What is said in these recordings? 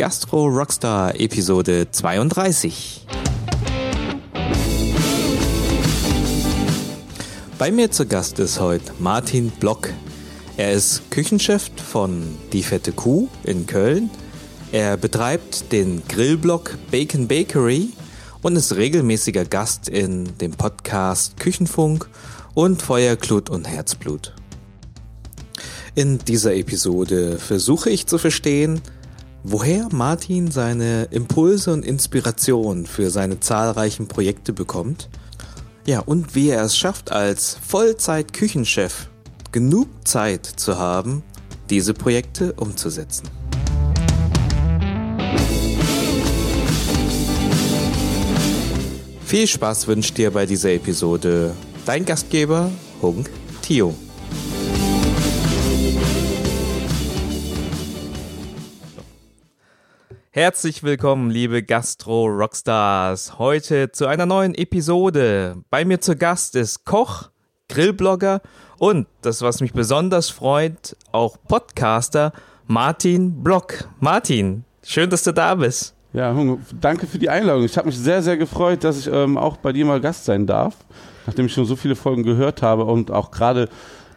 Gastro Rockstar Episode 32. Bei mir zu Gast ist heute Martin Block. Er ist Küchenchef von Die Fette Kuh in Köln. Er betreibt den Grillblock Bacon Bakery und ist regelmäßiger Gast in dem Podcast Küchenfunk und Feuerglut und Herzblut. In dieser Episode versuche ich zu verstehen, woher Martin seine Impulse und Inspiration für seine zahlreichen Projekte bekommt. Ja, und wie er es schafft, als Vollzeit-Küchenchef genug Zeit zu haben, diese Projekte umzusetzen. Viel Spaß wünscht dir bei dieser Episode dein Gastgeber Hunk Tio. Herzlich willkommen, liebe Gastro-Rockstars. Heute zu einer neuen Episode. Bei mir zu Gast ist Koch, Grillblogger und, das was mich besonders freut, auch Podcaster Martin Block. Martin, schön, dass du da bist. Ja, danke für die Einladung. Ich habe mich sehr, sehr gefreut, dass ich ähm, auch bei dir mal Gast sein darf, nachdem ich schon so viele Folgen gehört habe und auch gerade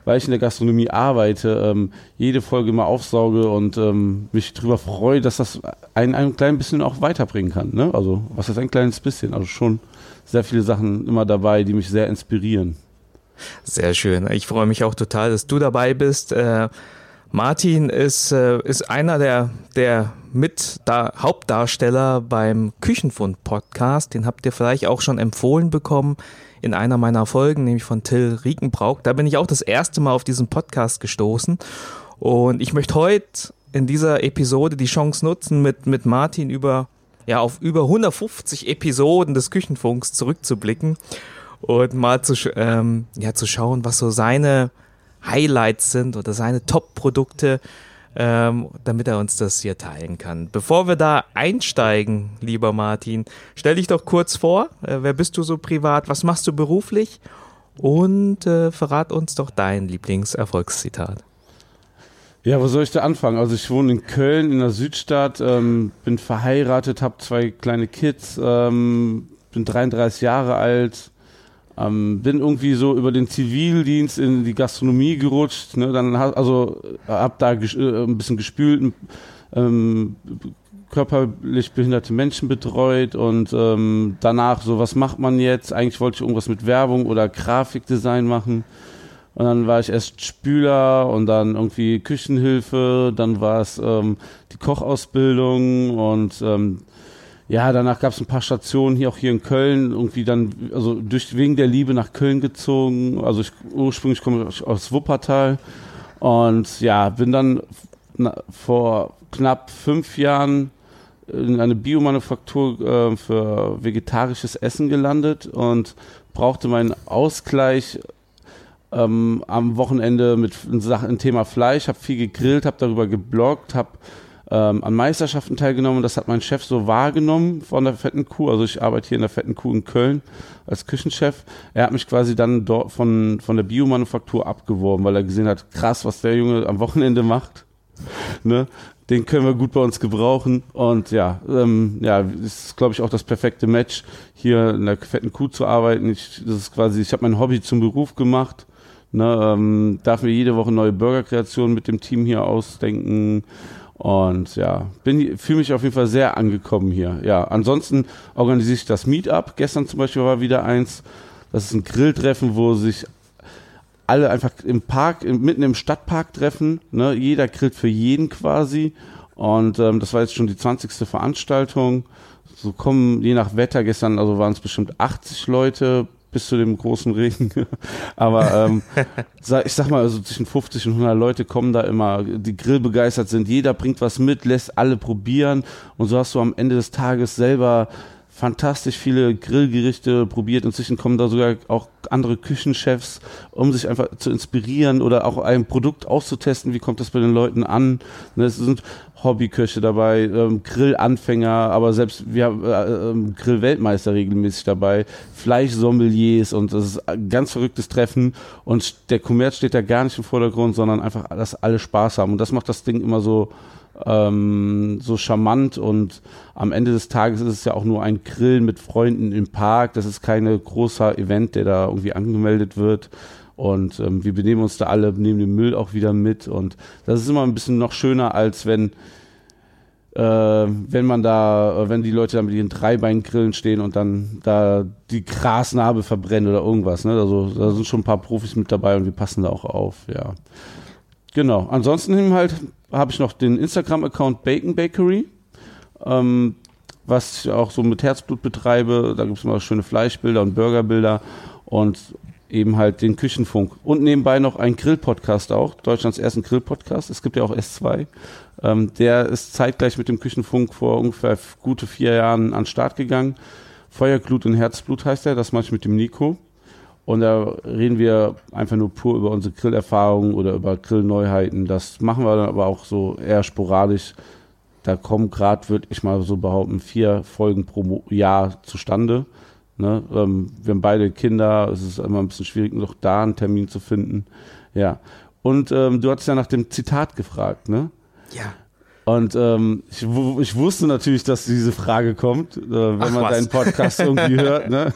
weil ich in der Gastronomie arbeite, ähm, jede Folge mal aufsauge und ähm, mich darüber freue, dass das ein, ein klein bisschen auch weiterbringen kann. Ne? Also, was ist ein kleines bisschen? Also schon sehr viele Sachen immer dabei, die mich sehr inspirieren. Sehr schön. Ich freue mich auch total, dass du dabei bist. Äh, Martin ist, äh, ist einer der, der mit da Hauptdarsteller beim Küchenfund Podcast. Den habt ihr vielleicht auch schon empfohlen bekommen in einer meiner Folgen, nämlich von Till Riekenbrauch. Da bin ich auch das erste Mal auf diesen Podcast gestoßen. Und ich möchte heute in dieser Episode die Chance nutzen, mit, mit Martin über, ja, auf über 150 Episoden des Küchenfunks zurückzublicken und mal zu, ähm, ja, zu schauen, was so seine Highlights sind oder seine Top-Produkte ähm, damit er uns das hier teilen kann. Bevor wir da einsteigen, lieber Martin, stell dich doch kurz vor. Äh, wer bist du so privat? Was machst du beruflich? Und äh, verrat uns doch dein Lieblingserfolgszitat. Ja, wo soll ich da anfangen? Also ich wohne in Köln in der Südstadt, ähm, bin verheiratet, habe zwei kleine Kids, ähm, bin 33 Jahre alt, ähm, bin irgendwie so über den Zivildienst in die Gastronomie gerutscht, ne? dann also hab da äh, ein bisschen gespült, ähm, körperlich behinderte Menschen betreut und ähm, danach so, was macht man jetzt? Eigentlich wollte ich irgendwas mit Werbung oder Grafikdesign machen. Und dann war ich erst Spüler und dann irgendwie Küchenhilfe, dann war es ähm, die Kochausbildung und ähm, ja, danach gab es ein paar Stationen hier auch hier in Köln, irgendwie dann, also durch, wegen der Liebe nach Köln gezogen. Also ich ursprünglich komme ich aus Wuppertal und ja, bin dann vor knapp fünf Jahren in eine Biomanufaktur äh, für vegetarisches Essen gelandet und brauchte meinen Ausgleich ähm, am Wochenende mit Sachen Thema Fleisch, habe viel gegrillt, habe darüber gebloggt, habe ähm, an Meisterschaften teilgenommen. Das hat mein Chef so wahrgenommen von der Fetten Kuh. Also ich arbeite hier in der Fetten Kuh in Köln als Küchenchef. Er hat mich quasi dann dort von, von der Biomanufaktur abgeworben, weil er gesehen hat, krass, was der Junge am Wochenende macht. ne? Den können wir gut bei uns gebrauchen. Und ja, ähm, ja, ist, glaube ich, auch das perfekte Match, hier in der fetten Kuh zu arbeiten. Ich, das ist quasi, ich habe mein Hobby zum Beruf gemacht. Ne, ähm, darf mir jede Woche neue Burgerkreationen mit dem Team hier ausdenken und ja, fühle mich auf jeden Fall sehr angekommen hier. Ja, ansonsten organisiere ich das Meetup. Gestern zum Beispiel war wieder eins. Das ist ein Grilltreffen, wo sich alle einfach im Park, mitten im Stadtpark treffen. Ne? Jeder grillt für jeden quasi. Und ähm, das war jetzt schon die 20. Veranstaltung. So kommen je nach Wetter gestern, also waren es bestimmt 80 Leute bis zu dem großen Regen. Aber ähm, ich sag mal, also zwischen 50 und 100 Leute kommen da immer, die grillbegeistert sind. Jeder bringt was mit, lässt alle probieren und so hast du am Ende des Tages selber fantastisch viele Grillgerichte probiert. Inzwischen kommen da sogar auch andere Küchenchefs, um sich einfach zu inspirieren oder auch ein Produkt auszutesten. Wie kommt das bei den Leuten an? Ne, es sind Hobbyköche dabei, ähm, Grillanfänger, aber selbst wir haben äh, ähm, Grillweltmeister regelmäßig dabei, Fleischsommeliers und das ist ein ganz verrücktes Treffen und der Kommerz steht da gar nicht im Vordergrund, sondern einfach, dass alle Spaß haben und das macht das Ding immer so ähm, so charmant und am Ende des Tages ist es ja auch nur ein Grillen mit Freunden im Park. Das ist kein großer Event, der da irgendwie angemeldet wird. Und ähm, wir benehmen uns da alle, nehmen den Müll auch wieder mit. Und das ist immer ein bisschen noch schöner, als wenn, äh, wenn man da, äh, wenn die Leute da mit ihren Dreibeinkgrillen stehen und dann da die Grasnarbe verbrennen oder irgendwas. Ne? Also da sind schon ein paar Profis mit dabei und wir passen da auch auf, ja. Genau. Ansonsten halt habe ich noch den Instagram-Account Bacon Bakery, ähm, was ich auch so mit Herzblut betreibe. Da gibt es immer schöne Fleischbilder und Burgerbilder und eben halt den Küchenfunk. Und nebenbei noch ein Grill-Podcast auch, Deutschlands ersten Grill-Podcast. Es gibt ja auch S2. Ähm, der ist zeitgleich mit dem Küchenfunk vor ungefähr gute vier Jahren an den Start gegangen. Feuerglut und Herzblut heißt er, das mache ich mit dem Nico. Und da reden wir einfach nur pur über unsere Grillerfahrungen oder über Grillneuheiten. Das machen wir dann aber auch so eher sporadisch. Da kommen gerade, würde ich mal so behaupten, vier Folgen pro Jahr zustande. Ne? Ähm, wir haben beide Kinder, es ist immer ein bisschen schwierig, noch da einen Termin zu finden. Ja. Und ähm, du hattest ja nach dem Zitat gefragt, ne? Ja. Und ähm, ich, ich, wusste natürlich, dass diese Frage kommt, äh, wenn Ach, man was? deinen Podcast irgendwie hört. Ne?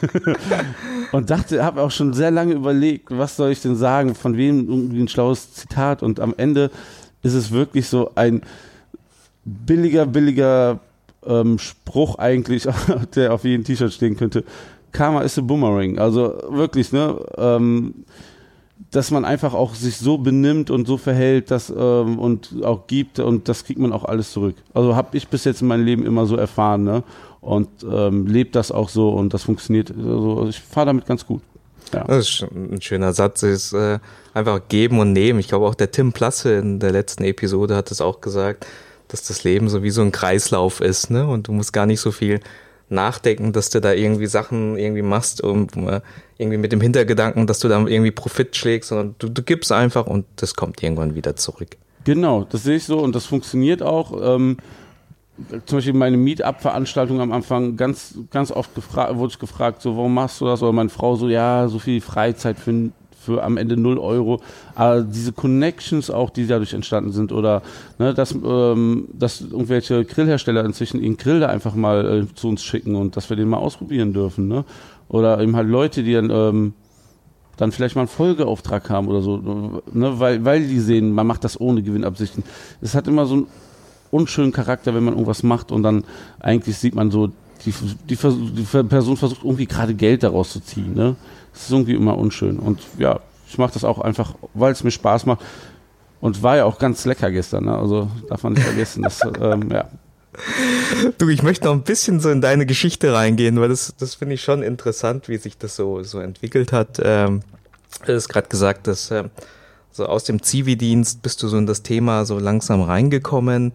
Und dachte, habe auch schon sehr lange überlegt, was soll ich denn sagen, von wem irgendwie ein schlaues Zitat. Und am Ende ist es wirklich so ein billiger, billiger ähm, Spruch eigentlich, der auf jedem T-Shirt stehen könnte. Karma ist a Boomerang. Also wirklich, ne? Ähm, dass man einfach auch sich so benimmt und so verhält dass, ähm, und auch gibt und das kriegt man auch alles zurück. Also habe ich bis jetzt in meinem Leben immer so erfahren ne? und ähm, lebt das auch so und das funktioniert. Also ich fahre damit ganz gut. Ja. Das ist ein schöner Satz, ist äh, einfach geben und nehmen. Ich glaube auch der Tim Plasse in der letzten Episode hat es auch gesagt, dass das Leben so wie so ein Kreislauf ist, ne? Und du musst gar nicht so viel nachdenken, dass du da irgendwie Sachen irgendwie machst, um, äh, irgendwie mit dem Hintergedanken, dass du da irgendwie Profit schlägst, sondern du, du gibst einfach und das kommt irgendwann wieder zurück. Genau, das sehe ich so und das funktioniert auch. Ähm, zum Beispiel meine Meetup-Veranstaltung am Anfang ganz, ganz oft wurde ich gefragt, so, warum machst du das? Oder meine Frau so, ja, so viel Freizeit für, für am Ende 0 Euro. Aber diese Connections auch, die dadurch entstanden sind oder ne, dass, ähm, dass irgendwelche Grillhersteller inzwischen ihren Grill da einfach mal äh, zu uns schicken und dass wir den mal ausprobieren dürfen. Ne? Oder eben halt Leute, die dann, ähm, dann vielleicht mal einen Folgeauftrag haben oder so, ne? weil, weil die sehen, man macht das ohne Gewinnabsichten. Es hat immer so einen unschönen Charakter, wenn man irgendwas macht und dann eigentlich sieht man so, die, die, die Person versucht irgendwie gerade Geld daraus zu ziehen. Ne? Das ist irgendwie immer unschön. Und ja, ich mache das auch einfach, weil es mir Spaß macht. Und war ja auch ganz lecker gestern. Ne? Also darf man nicht vergessen. dass, ähm, ja. Du, ich möchte noch ein bisschen so in deine Geschichte reingehen, weil das, das finde ich schon interessant, wie sich das so, so entwickelt hat. Ähm, du hast gerade gesagt, dass ähm, so aus dem Zivildienst bist du so in das Thema so langsam reingekommen.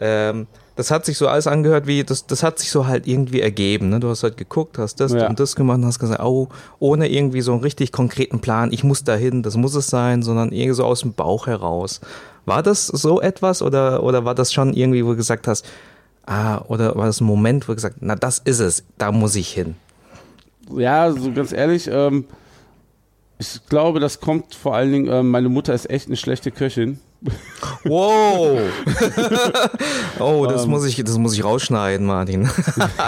Ähm, das hat sich so alles angehört wie, das, das hat sich so halt irgendwie ergeben. Ne? Du hast halt geguckt, hast das ja. und das gemacht und hast gesagt, oh, ohne irgendwie so einen richtig konkreten Plan, ich muss dahin, das muss es sein, sondern irgendwie so aus dem Bauch heraus. War das so etwas oder, oder war das schon irgendwie, wo du gesagt hast, ah, oder war das ein Moment, wo du gesagt na, das ist es, da muss ich hin? Ja, so ganz ehrlich, ähm, ich glaube, das kommt vor allen Dingen, ähm, meine Mutter ist echt eine schlechte Köchin. Wow! oh, das, um, ähm. muss ich, das muss ich rausschneiden, Martin.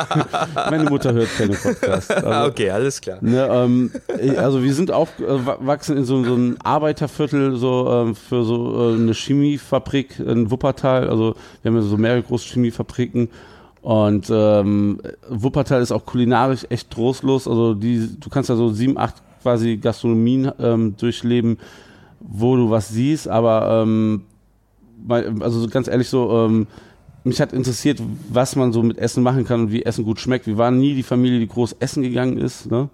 Meine Mutter hört keine Podcasts. Also, okay, alles klar. Ne, ähm, also wir sind aufgewachsen in so, so einem Arbeiterviertel so ähm, für so äh, eine Chemiefabrik in Wuppertal. Also wir haben ja so mehrere große Chemiefabriken. Und ähm, Wuppertal ist auch kulinarisch echt trostlos. Also die, du kannst ja so sieben, acht quasi Gastronomien ähm, durchleben wo du was siehst, aber ähm, also ganz ehrlich so, ähm, mich hat interessiert, was man so mit Essen machen kann und wie Essen gut schmeckt. Wir waren nie die Familie, die groß essen gegangen ist. Ne?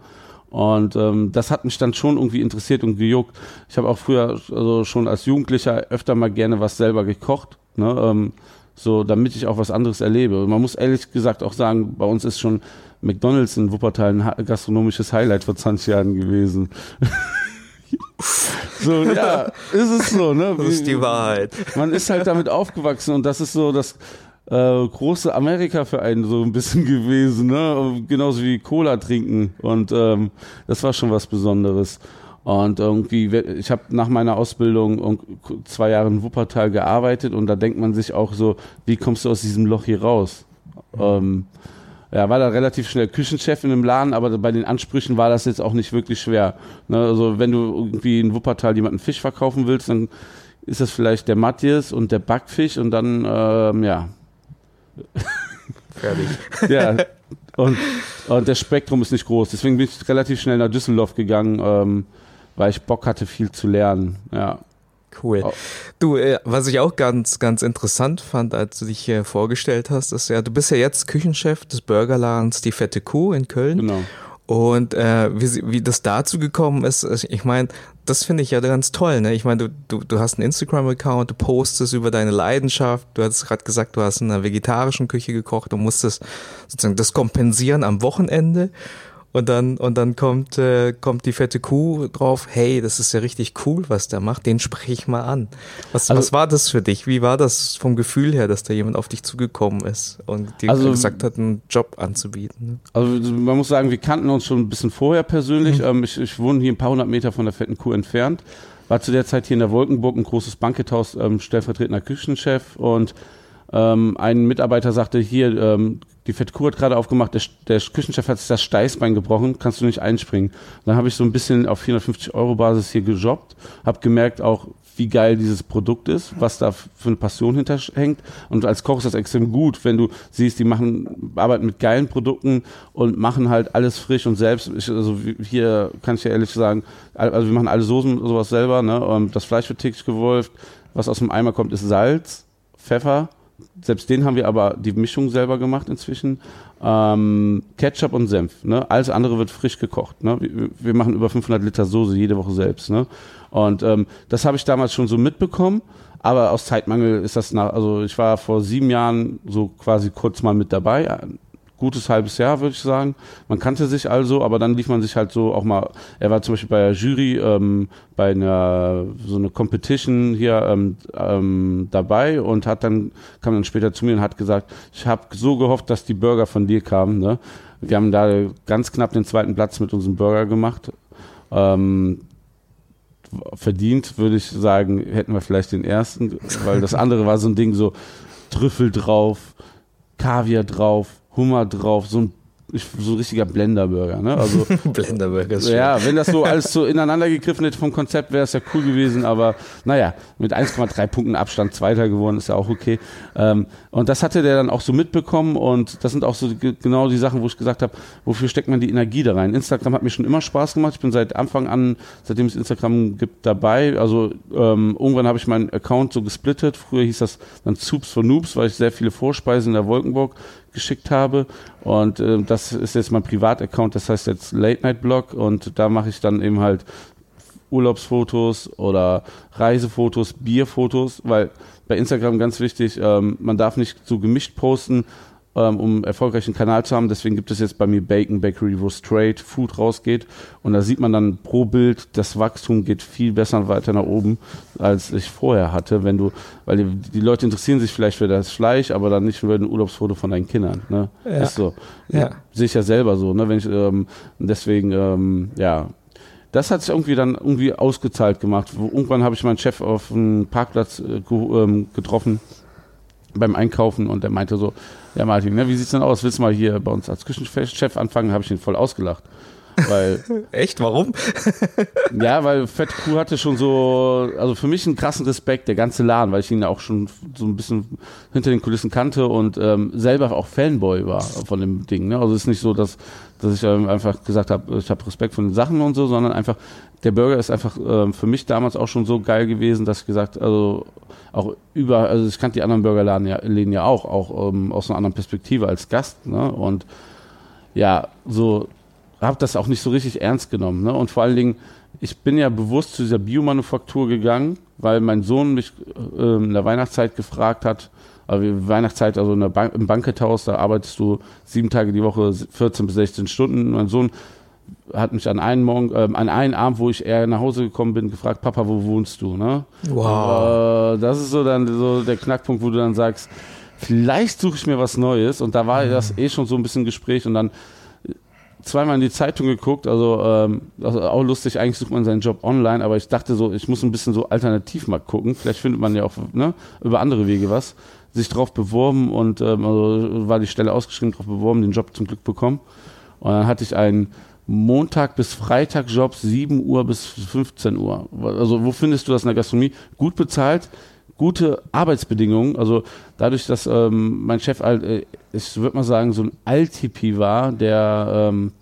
Und ähm, das hat mich dann schon irgendwie interessiert und gejuckt. Ich habe auch früher, also schon als Jugendlicher, öfter mal gerne was selber gekocht. Ne? Ähm, so, damit ich auch was anderes erlebe. Man muss ehrlich gesagt auch sagen, bei uns ist schon McDonalds in Wuppertal ein gastronomisches Highlight vor 20 Jahren gewesen. So, ja, ist es so, ne? Das ist die Wahrheit. Man ist halt damit aufgewachsen und das ist so das äh, große Amerika für einen so ein bisschen gewesen, ne? Genauso wie Cola trinken und ähm, das war schon was Besonderes. Und irgendwie, ich habe nach meiner Ausbildung zwei Jahre in Wuppertal gearbeitet und da denkt man sich auch so, wie kommst du aus diesem Loch hier raus? Ähm, ja, war da relativ schnell Küchenchef in dem Laden, aber bei den Ansprüchen war das jetzt auch nicht wirklich schwer. Ne? Also wenn du irgendwie in Wuppertal jemanden Fisch verkaufen willst, dann ist das vielleicht der Matthias und der Backfisch und dann, ähm, ja. Fertig. ja, und, und das Spektrum ist nicht groß. Deswegen bin ich relativ schnell nach Düsseldorf gegangen, ähm, weil ich Bock hatte, viel zu lernen. Ja. Cool. Oh. Du, äh, was ich auch ganz, ganz interessant fand, als du dich äh, vorgestellt hast, ist ja, du bist ja jetzt Küchenchef des Burgerladens Die Fette Kuh in Köln. Genau. Und äh, wie, wie das dazu gekommen ist, ich meine, das finde ich ja ganz toll. Ne? Ich meine, du, du, du hast einen Instagram-Account, du postest über deine Leidenschaft. Du hast gerade gesagt, du hast in einer vegetarischen Küche gekocht und musstest sozusagen das kompensieren am Wochenende. Und dann, und dann kommt, äh, kommt die fette Kuh drauf, hey, das ist ja richtig cool, was der macht, den spreche ich mal an. Was, also, was war das für dich? Wie war das vom Gefühl her, dass da jemand auf dich zugekommen ist und dir also, gesagt hat, einen Job anzubieten? Ne? Also man muss sagen, wir kannten uns schon ein bisschen vorher persönlich. Mhm. Ähm, ich, ich wohne hier ein paar hundert Meter von der fetten Kuh entfernt. War zu der Zeit hier in der Wolkenburg ein großes Bankethaus, ähm, stellvertretender Küchenchef und ähm, ein Mitarbeiter sagte, hier, ähm, die Fettkuh hat gerade aufgemacht, der, der, Küchenchef hat sich das Steißbein gebrochen, kannst du nicht einspringen. Dann habe ich so ein bisschen auf 450 Euro Basis hier gejobbt, habe gemerkt auch, wie geil dieses Produkt ist, was da für eine Passion hinterhängt. Und als Koch ist das extrem gut, wenn du siehst, die machen, arbeiten mit geilen Produkten und machen halt alles frisch und selbst. Ich, also hier kann ich ja ehrlich sagen, also wir machen alle Soßen und sowas selber, ne? Und das Fleisch wird täglich gewolft. Was aus dem Eimer kommt, ist Salz, Pfeffer, selbst den haben wir aber die Mischung selber gemacht inzwischen. Ähm, Ketchup und Senf. Ne? Alles andere wird frisch gekocht. Ne? Wir, wir, machen über 500 Liter Soße jede Woche selbst. Ne? Und ähm, das habe ich damals schon so mitbekommen. Aber aus Zeitmangel ist das nach, also ich war vor sieben Jahren so quasi kurz mal mit dabei, gutes halbes Jahr, würde ich sagen. Man kannte sich also, aber dann lief man sich halt so auch mal, er war zum Beispiel bei der Jury ähm, bei einer so eine Competition hier ähm, ähm, dabei und hat dann, kam dann später zu mir und hat gesagt, ich habe so gehofft, dass die Burger von dir kamen. Ne? Wir haben da ganz knapp den zweiten Platz mit unserem Burger gemacht. Ähm, verdient, würde ich sagen, hätten wir vielleicht den ersten, weil das andere war so ein Ding so Trüffel drauf, Kaviar drauf, Hummer drauf, so ein so ein richtiger Blenderburger, ne? Also Blenderburger ist schön. Ja, wenn das so alles so ineinander gegriffen hätte vom Konzept, wäre es ja cool gewesen, aber naja, mit 1,3 Punkten Abstand Zweiter geworden, ist ja auch okay. Ähm, und das hatte der dann auch so mitbekommen und das sind auch so genau die Sachen, wo ich gesagt habe, wofür steckt man die Energie da rein? Instagram hat mir schon immer Spaß gemacht. Ich bin seit Anfang an, seitdem es Instagram gibt, dabei. Also ähm, irgendwann habe ich meinen Account so gesplittet. Früher hieß das dann Soups for Noobs, weil ich sehr viele Vorspeisen in der Wolkenburg geschickt habe. Und äh, das ist jetzt mein Privataccount, das heißt jetzt Late Night Blog und da mache ich dann eben halt Urlaubsfotos oder Reisefotos, Bierfotos, weil bei Instagram ganz wichtig, ähm, man darf nicht so gemischt posten, ähm, um erfolgreichen Kanal zu haben. Deswegen gibt es jetzt bei mir Bacon Bakery, wo straight Food rausgeht. Und da sieht man dann pro Bild, das Wachstum geht viel besser weiter nach oben, als ich vorher hatte. Wenn du, weil die, die Leute interessieren sich vielleicht für das Fleisch, aber dann nicht für ein Urlaubsfoto von deinen Kindern. Ne? Ja. Ist so. Ja. Sehe ich ja selber so. Ne? Wenn ich, ähm, deswegen, ähm, ja, das hat sich irgendwie dann irgendwie ausgezahlt gemacht. Irgendwann habe ich meinen Chef auf einem Parkplatz äh, ähm, getroffen beim Einkaufen und der meinte so, ja Martin, ne, wie sieht's denn aus? Willst du mal hier bei uns als Küchenchef anfangen? Habe ich ihn voll ausgelacht. Weil, Echt? Warum? ja, weil Fett Kuh hatte schon so, also für mich einen krassen Respekt, der ganze Laden, weil ich ihn auch schon so ein bisschen hinter den Kulissen kannte und ähm, selber auch Fanboy war von dem Ding. Ne? Also es ist nicht so, dass, dass ich ähm, einfach gesagt habe, ich habe Respekt von den Sachen und so, sondern einfach, der Burger ist einfach ähm, für mich damals auch schon so geil gewesen, dass ich gesagt, also auch über, also ich kannte die anderen Burgerläden ja, Läden ja auch, auch ähm, aus einer anderen Perspektive als Gast, ne? Und ja, so habe das auch nicht so richtig ernst genommen, ne? Und vor allen Dingen, ich bin ja bewusst zu dieser Biomanufaktur gegangen, weil mein Sohn mich äh, in der Weihnachtszeit gefragt hat, also Weihnachtszeit, also in der Bank, im Bankethaus, da arbeitest du sieben Tage die Woche, 14 bis 16 Stunden. Mein Sohn hat mich an einen Morgen, äh, an einen Abend, wo ich eher nach Hause gekommen bin, gefragt, Papa, wo wohnst du? Ne? Wow. Äh, das ist so dann so der Knackpunkt, wo du dann sagst, vielleicht suche ich mir was Neues. Und da war mhm. das eh schon so ein bisschen Gespräch und dann zweimal in die Zeitung geguckt, also, ähm, also auch lustig, eigentlich sucht man seinen Job online, aber ich dachte so, ich muss ein bisschen so alternativ mal gucken. Vielleicht findet man ja auch ne, über andere Wege was. Sich drauf beworben und ähm, also war die Stelle ausgeschrieben, drauf beworben, den Job zum Glück bekommen. Und dann hatte ich einen Montag bis Freitag Job, 7 Uhr bis 15 Uhr. Also wo findest du das in der Gastronomie? Gut bezahlt, gute Arbeitsbedingungen. Also dadurch, dass ähm, mein Chef, äh, ich würde mal sagen, so ein Altipi war, der ähm,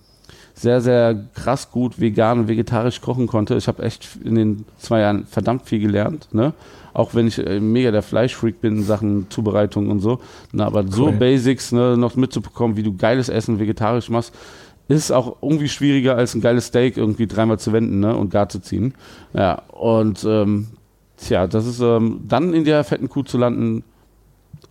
sehr, sehr krass gut vegan und vegetarisch kochen konnte. Ich habe echt in den zwei Jahren verdammt viel gelernt. Ne? Auch wenn ich äh, mega der Fleischfreak bin in Sachen Zubereitung und so. Na, aber cool. so Basics ne, noch mitzubekommen, wie du geiles Essen vegetarisch machst, ist auch irgendwie schwieriger als ein geiles Steak irgendwie dreimal zu wenden ne, und gar zu ziehen. Ja, und ähm, tja, das ist ähm, dann in der fetten Kuh zu landen,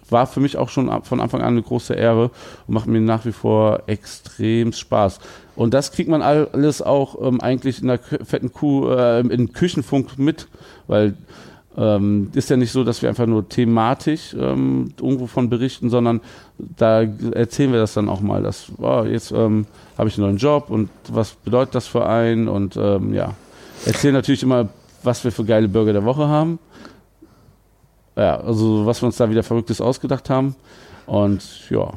war für mich auch schon von Anfang an eine große Ehre und macht mir nach wie vor extrem Spaß. Und das kriegt man alles auch ähm, eigentlich in der fetten Kuh, äh, in Küchenfunk mit, weil ähm, ist ja nicht so, dass wir einfach nur thematisch ähm, irgendwo von berichten, sondern da erzählen wir das dann auch mal, dass oh, jetzt ähm, habe ich einen neuen Job und was bedeutet das für einen und ähm, ja, erzählen natürlich immer, was wir für geile Burger der Woche haben. Ja, also was wir uns da wieder Verrücktes ausgedacht haben und ja.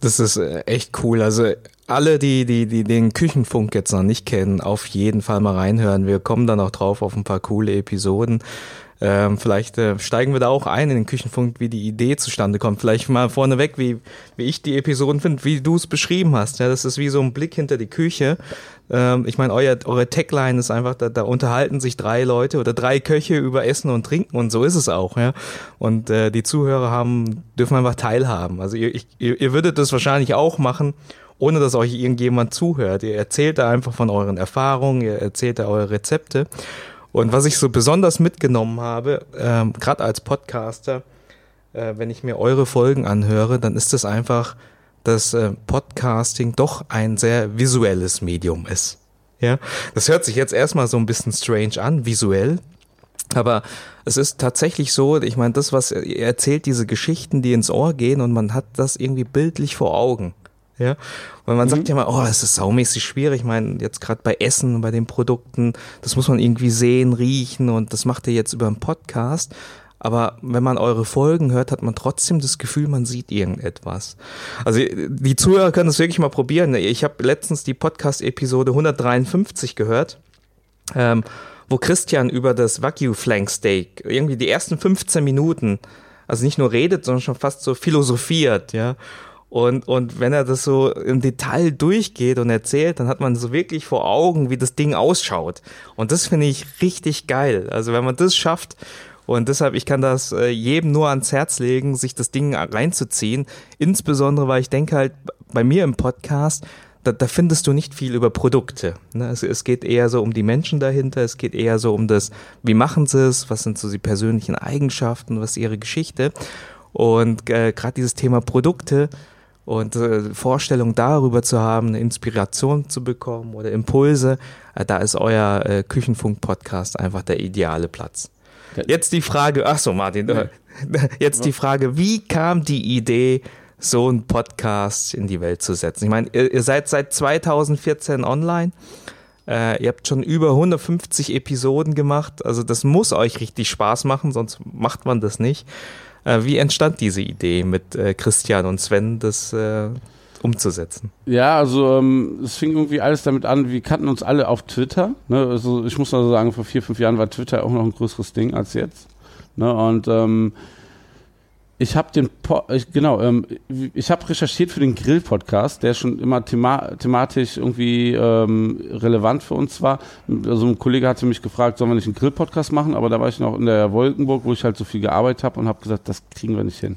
Das ist äh, echt cool. Also alle, die, die, die den Küchenfunk jetzt noch nicht kennen, auf jeden Fall mal reinhören. Wir kommen dann auch drauf auf ein paar coole Episoden. Ähm, vielleicht äh, steigen wir da auch ein in den Küchenfunk, wie die Idee zustande kommt. Vielleicht mal vorneweg, wie, wie ich die Episoden finde, wie du es beschrieben hast. Ja, das ist wie so ein Blick hinter die Küche. Ähm, ich meine, euer, eure Tagline ist einfach, da, da unterhalten sich drei Leute oder drei Köche über Essen und Trinken und so ist es auch. Ja? Und äh, die Zuhörer haben, dürfen einfach teilhaben. Also ihr, ich, ihr, würdet das wahrscheinlich auch machen ohne dass euch irgendjemand zuhört. Ihr erzählt da einfach von euren Erfahrungen, ihr erzählt da eure Rezepte. Und was ich so besonders mitgenommen habe, ähm, gerade als Podcaster, äh, wenn ich mir eure Folgen anhöre, dann ist es einfach, dass äh, Podcasting doch ein sehr visuelles Medium ist. Ja, das hört sich jetzt erstmal so ein bisschen strange an, visuell. Aber es ist tatsächlich so, ich meine, das, was ihr erzählt, diese Geschichten, die ins Ohr gehen und man hat das irgendwie bildlich vor Augen. Ja, weil man mhm. sagt ja mal, oh, das ist saumäßig schwierig. Ich meine, jetzt gerade bei Essen, bei den Produkten, das muss man irgendwie sehen, riechen und das macht ihr jetzt über einen Podcast. Aber wenn man eure Folgen hört, hat man trotzdem das Gefühl, man sieht irgendetwas. Also die Zuhörer können das wirklich mal probieren. Ich habe letztens die Podcast-Episode 153 gehört, ähm, wo Christian über das Wagyu Flank Steak irgendwie die ersten 15 Minuten, also nicht nur redet, sondern schon fast so philosophiert, ja. Und, und wenn er das so im Detail durchgeht und erzählt, dann hat man so wirklich vor Augen, wie das Ding ausschaut. Und das finde ich richtig geil. Also wenn man das schafft, und deshalb, ich kann das äh, jedem nur ans Herz legen, sich das Ding reinzuziehen. Insbesondere, weil ich denke halt, bei mir im Podcast, da, da findest du nicht viel über Produkte. Ne? Es, es geht eher so um die Menschen dahinter, es geht eher so um das, wie machen sie es, was sind so die persönlichen Eigenschaften, was ist ihre Geschichte. Und äh, gerade dieses Thema Produkte, und äh, Vorstellung darüber zu haben, eine Inspiration zu bekommen oder Impulse, äh, da ist euer äh, Küchenfunk-Podcast einfach der ideale Platz. Jetzt die Frage, ach so Martin, ja. jetzt die Frage, wie kam die Idee, so einen Podcast in die Welt zu setzen? Ich meine, ihr, ihr seid seit 2014 online. Äh, ihr habt schon über 150 Episoden gemacht, also das muss euch richtig Spaß machen, sonst macht man das nicht. Äh, wie entstand diese Idee mit äh, Christian und Sven, das äh, umzusetzen? Ja, also ähm, es fing irgendwie alles damit an, wir kannten uns alle auf Twitter. Ne? Also ich muss also sagen, vor vier, fünf Jahren war Twitter auch noch ein größeres Ding als jetzt. Ne? Und ähm, ich habe den, po ich, genau, ähm, ich habe recherchiert für den Grill-Podcast, der schon immer thema thematisch irgendwie ähm, relevant für uns war. Also ein Kollege hatte mich gefragt, sollen wir nicht einen Grill-Podcast machen? Aber da war ich noch in der Wolkenburg, wo ich halt so viel gearbeitet habe und habe gesagt, das kriegen wir nicht hin.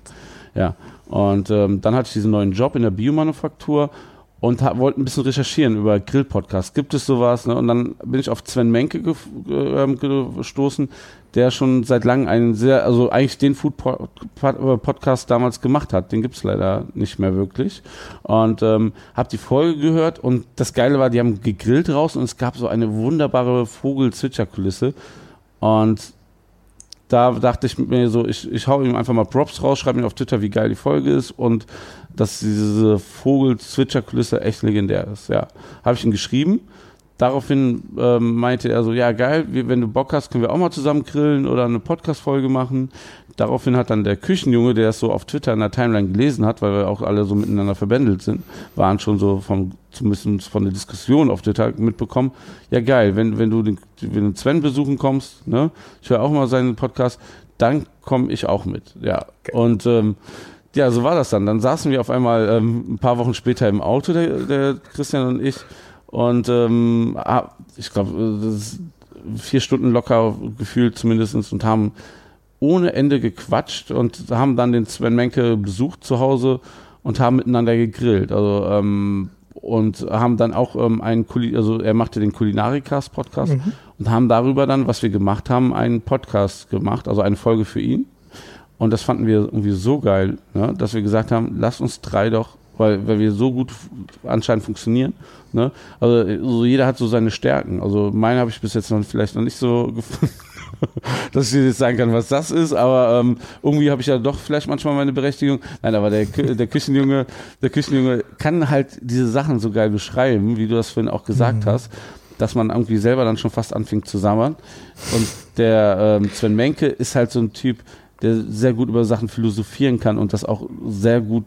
Ja. Und ähm, dann hatte ich diesen neuen Job in der Biomanufaktur und wollte ein bisschen recherchieren über Grill-Podcasts. Gibt es sowas? Ne? Und dann bin ich auf Sven Menke ge äh, gestoßen, der schon seit langem einen sehr, also eigentlich den Food-Podcast damals gemacht hat. Den gibt's leider nicht mehr wirklich. Und ähm, habe die Folge gehört und das Geile war, die haben gegrillt draußen und es gab so eine wunderbare Vogelzwitscherkulisse. Und da dachte ich mir so, ich, ich hau ihm einfach mal Props raus, schreibe ihm auf Twitter, wie geil die Folge ist und dass diese Vogel-Zwitscher-Kulisse echt legendär ist. Ja, habe ich ihm geschrieben. Daraufhin ähm, meinte er so, ja geil, wenn du Bock hast, können wir auch mal zusammen grillen oder eine Podcast-Folge machen. Daraufhin hat dann der Küchenjunge, der es so auf Twitter in der Timeline gelesen hat, weil wir auch alle so miteinander verbändelt sind, waren schon so vom, zumindest von der Diskussion auf Twitter mitbekommen, ja geil, wenn, wenn du den, wenn du Sven besuchen kommst, ne, ich höre auch mal seinen Podcast, dann komme ich auch mit. Ja. Okay. Und ähm, ja, so war das dann. Dann saßen wir auf einmal ähm, ein paar Wochen später im Auto, der, der Christian und ich. Und ähm, ah, ich glaube, vier Stunden locker gefühlt zumindestens und haben ohne Ende gequatscht und haben dann den Sven Menke besucht zu Hause und haben miteinander gegrillt. Also ähm, und haben dann auch ähm, einen Kuli also er machte den Kulinarikast Podcast mhm. und haben darüber dann, was wir gemacht haben, einen Podcast gemacht, also eine Folge für ihn. Und das fanden wir irgendwie so geil, ne, dass wir gesagt haben, lass uns drei doch, weil, weil wir so gut anscheinend funktionieren. Ne? Also, also jeder hat so seine Stärken. Also meine habe ich bis jetzt noch vielleicht noch nicht so gefunden. dass ich jetzt sagen kann, was das ist, aber ähm, irgendwie habe ich ja doch vielleicht manchmal meine Berechtigung. Nein, aber der, der Küchenjunge, der Küchenjunge kann halt diese Sachen so geil beschreiben, wie du das vorhin auch gesagt mhm. hast, dass man irgendwie selber dann schon fast anfängt zu sammern. Und der ähm, Sven Menke ist halt so ein Typ, der sehr gut über Sachen philosophieren kann und das auch sehr gut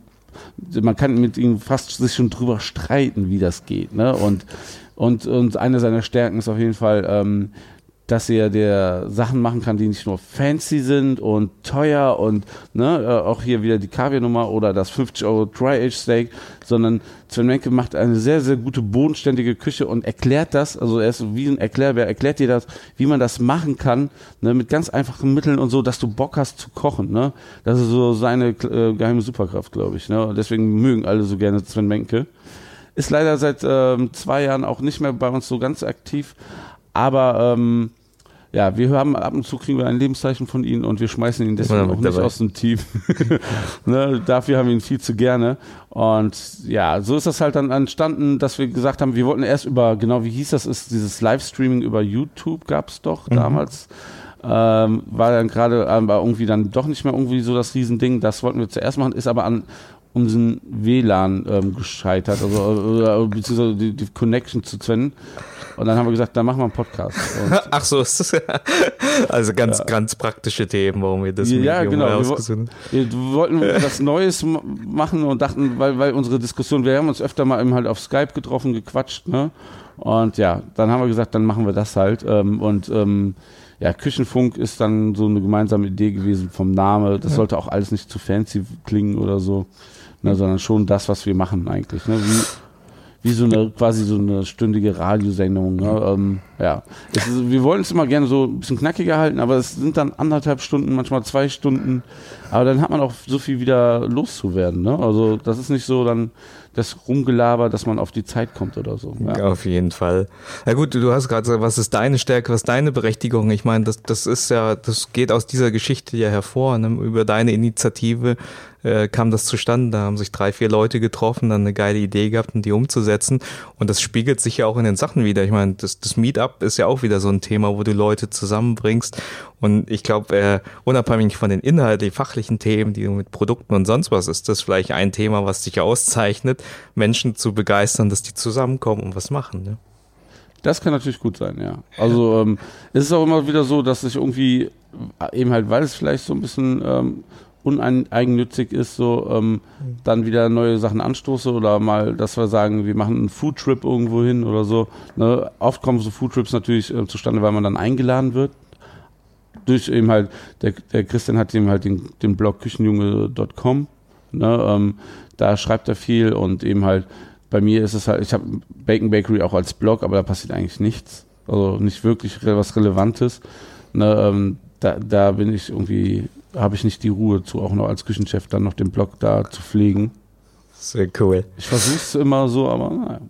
man kann mit ihm fast sich schon drüber streiten, wie das geht. Ne? Und, und, und eine seiner Stärken ist auf jeden Fall, ähm, dass er der Sachen machen kann, die nicht nur fancy sind und teuer und ne, äh, auch hier wieder die Kaviarnummer oder das 50 Euro Dry-Age Steak, sondern Sven Menke macht eine sehr, sehr gute bodenständige Küche und erklärt das, also er ist wie ein Erklärbär, erklärt dir das, wie man das machen kann, ne, mit ganz einfachen Mitteln und so, dass du Bock hast zu kochen, ne. Das ist so seine äh, geheime Superkraft, glaube ich, ne. Deswegen mögen alle so gerne Sven Menke. Ist leider seit ähm, zwei Jahren auch nicht mehr bei uns so ganz aktiv, aber ähm, ja, wir haben ab und zu kriegen wir ein Lebenszeichen von ihnen und wir schmeißen ihn deswegen auch nicht dabei. aus dem Team. ne, dafür haben wir ihn viel zu gerne. Und ja, so ist das halt dann entstanden, dass wir gesagt haben, wir wollten erst über, genau wie hieß das, ist dieses Livestreaming über YouTube gab es doch mhm. damals. Ähm, war dann gerade aber irgendwie dann doch nicht mehr irgendwie so das Riesending. Das wollten wir zuerst machen, ist aber an unseren WLAN ähm, gescheitert, also äh, beziehungsweise die, die Connection zu Sven. Und dann haben wir gesagt, dann machen wir einen Podcast. Und Ach so, ist das also ganz, ja. ganz praktische Themen, warum wir das Ja, Medium genau. Wir, wir, wollten was Neues machen und dachten, weil, weil unsere Diskussion, wir haben uns öfter mal eben halt auf Skype getroffen, gequatscht, ne? Und ja, dann haben wir gesagt, dann machen wir das halt. Ähm, und ähm, ja, Küchenfunk ist dann so eine gemeinsame Idee gewesen vom Name. Das sollte auch alles nicht zu fancy klingen oder so, ne, sondern schon das, was wir machen eigentlich. Ne? Wie, wie so eine quasi so eine stündige Radiosendung. Ne? Ähm, ja, ist, wir wollen es immer gerne so ein bisschen knackiger halten, aber es sind dann anderthalb Stunden, manchmal zwei Stunden. Aber dann hat man auch so viel wieder loszuwerden. Ne? Also das ist nicht so dann das Rumgelaber, dass man auf die Zeit kommt oder so. Ja. Auf jeden Fall. Na gut, du hast gerade gesagt, was ist deine Stärke, was ist deine Berechtigung? Ich meine, das, das ist ja, das geht aus dieser Geschichte ja hervor, ne? über deine Initiative äh, kam das zustande. Da haben sich drei, vier Leute getroffen, dann eine geile Idee gehabt, um die umzusetzen. Und das spiegelt sich ja auch in den Sachen wieder. Ich meine, das, das Meetup ist ja auch wieder so ein Thema, wo du Leute zusammenbringst. Und ich glaube, äh, unabhängig von den inhaltlichen, fachlichen Themen, die du mit Produkten und sonst was, ist das vielleicht ein Thema, was dich auszeichnet, Menschen zu begeistern, dass die zusammenkommen und was machen. Ne? Das kann natürlich gut sein, ja. Also ähm, es ist auch immer wieder so, dass sich irgendwie eben halt, weil es vielleicht so ein bisschen ähm, uneigennützig ist, so ähm, dann wieder neue Sachen anstoße oder mal, dass wir sagen, wir machen einen Foodtrip irgendwo hin oder so. Ne? Oft kommen so Foodtrips natürlich äh, zustande, weil man dann eingeladen wird. Durch eben halt, der, der Christian hat eben halt den, den Blog küchenjunge.com. Ne? Ähm, da schreibt er viel und eben halt, bei mir ist es halt, ich habe Bacon Bakery auch als Blog, aber da passiert eigentlich nichts. Also nicht wirklich was Relevantes. Ne? Ähm, da, da bin ich irgendwie habe ich nicht die Ruhe zu, auch noch als Küchenchef dann noch den Blog da zu pflegen. Sehr cool. Ich versuche es immer so, aber naja.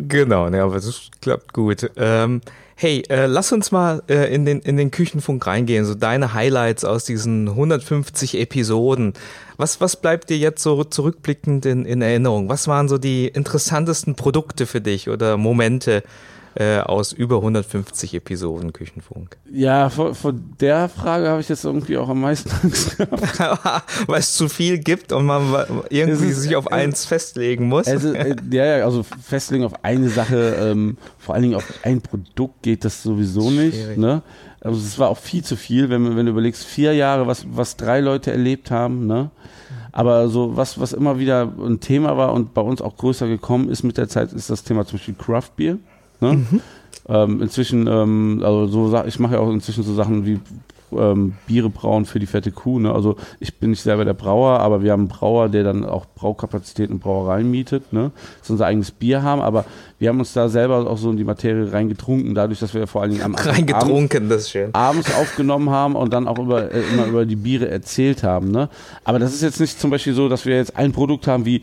genau, ne, aber das klappt gut. Ähm, hey, äh, lass uns mal äh, in, den, in den Küchenfunk reingehen, so deine Highlights aus diesen 150 Episoden. Was, was bleibt dir jetzt so zurückblickend in, in Erinnerung? Was waren so die interessantesten Produkte für dich oder Momente? Äh, aus über 150 Episoden Küchenfunk? Ja, von, von der Frage habe ich jetzt irgendwie auch am meisten Angst gehabt. Weil es zu viel gibt und man irgendwie ist, sich auf eins festlegen muss. Also, äh, ja, ja, also festlegen auf eine Sache, ähm, vor allen Dingen auf ein Produkt geht das sowieso nicht. Ne? Also es war auch viel zu viel, wenn, wenn du überlegst, vier Jahre, was, was drei Leute erlebt haben, ne? Aber so was, was immer wieder ein Thema war und bei uns auch größer gekommen ist mit der Zeit, ist das Thema zum Beispiel Craft Beer. Ne? Mhm. Ähm, inzwischen, ähm, also so ich mache ja auch inzwischen so Sachen wie ähm, Biere brauen für die fette Kuh. Ne? Also ich bin nicht selber der Brauer, aber wir haben einen Brauer, der dann auch Braukapazitäten und Brauereien mietet, ne? dass unser eigenes Bier haben, aber wir haben uns da selber auch so in die Materie reingetrunken, dadurch, dass wir vor allen Dingen am reingetrunken, abends, das ist schön. abends aufgenommen haben und dann auch über, äh, immer über die Biere erzählt haben. Ne? Aber das ist jetzt nicht zum Beispiel so, dass wir jetzt ein Produkt haben wie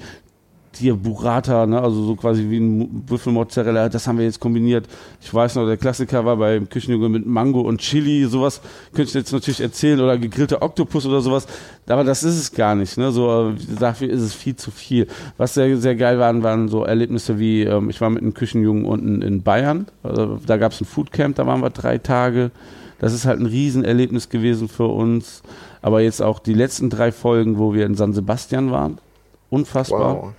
hier Burrata, ne? also so quasi wie ein Würfelmozzarella, das haben wir jetzt kombiniert. Ich weiß noch, der Klassiker war beim Küchenjunge mit Mango und Chili, sowas könnte ich jetzt natürlich erzählen oder gegrillte Oktopus oder sowas, aber das ist es gar nicht. Ne? So, dafür ist es viel zu viel. Was sehr, sehr geil waren, waren so Erlebnisse wie, ähm, ich war mit einem Küchenjungen unten in Bayern, also, da gab es ein Foodcamp, da waren wir drei Tage. Das ist halt ein Riesenerlebnis gewesen für uns. Aber jetzt auch die letzten drei Folgen, wo wir in San Sebastian waren. Unfassbar. Wow.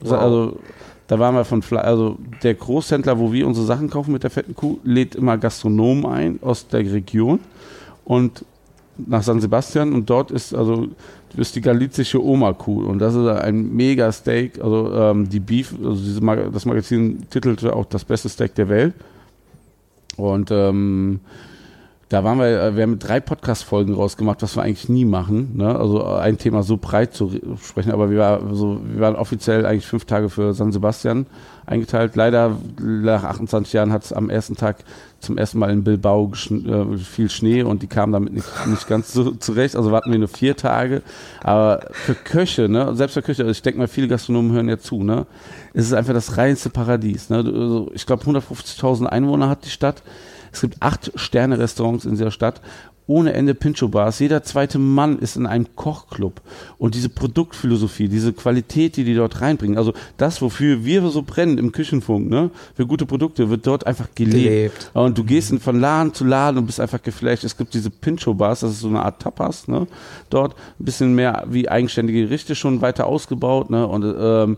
Wow. Also da waren wir von Fle also der Großhändler, wo wir unsere Sachen kaufen mit der fetten Kuh, lädt immer Gastronomen ein aus der Region und nach San Sebastian und dort ist also ist die galizische Oma-Kuh und das ist ein mega Steak, also ähm, die Beef, also Mag das Magazin titelte auch das beste Steak der Welt und ähm, da waren wir, äh, wir haben drei Podcast-Folgen rausgemacht, was wir eigentlich nie machen. Ne? Also äh, ein Thema so breit zu sprechen, aber wir, war, so, wir waren offiziell eigentlich fünf Tage für San Sebastian eingeteilt. Leider nach 28 Jahren hat es am ersten Tag zum ersten Mal in Bilbao äh, viel Schnee und die kamen damit nicht, nicht ganz so zurecht. Also warten wir nur vier Tage. Aber für Köche, ne, selbst für Köche, also ich denke mal, viele Gastronomen hören ja zu, ne, es ist einfach das reinste Paradies. Ne? Also ich glaube, 150.000 Einwohner hat die Stadt. Es gibt acht Sterne-Restaurants in dieser Stadt ohne Ende Pincho-Bars. Jeder zweite Mann ist in einem Kochclub. Und diese Produktphilosophie, diese Qualität, die die dort reinbringen, also das, wofür wir so brennen im Küchenfunk, ne, für gute Produkte, wird dort einfach gelebt. gelebt. Und du gehst von Laden zu Laden und bist einfach geflasht. Es gibt diese Pincho-Bars, das ist so eine Art Tapas, ne, dort ein bisschen mehr wie eigenständige Gerichte schon weiter ausgebaut, ne, und ähm,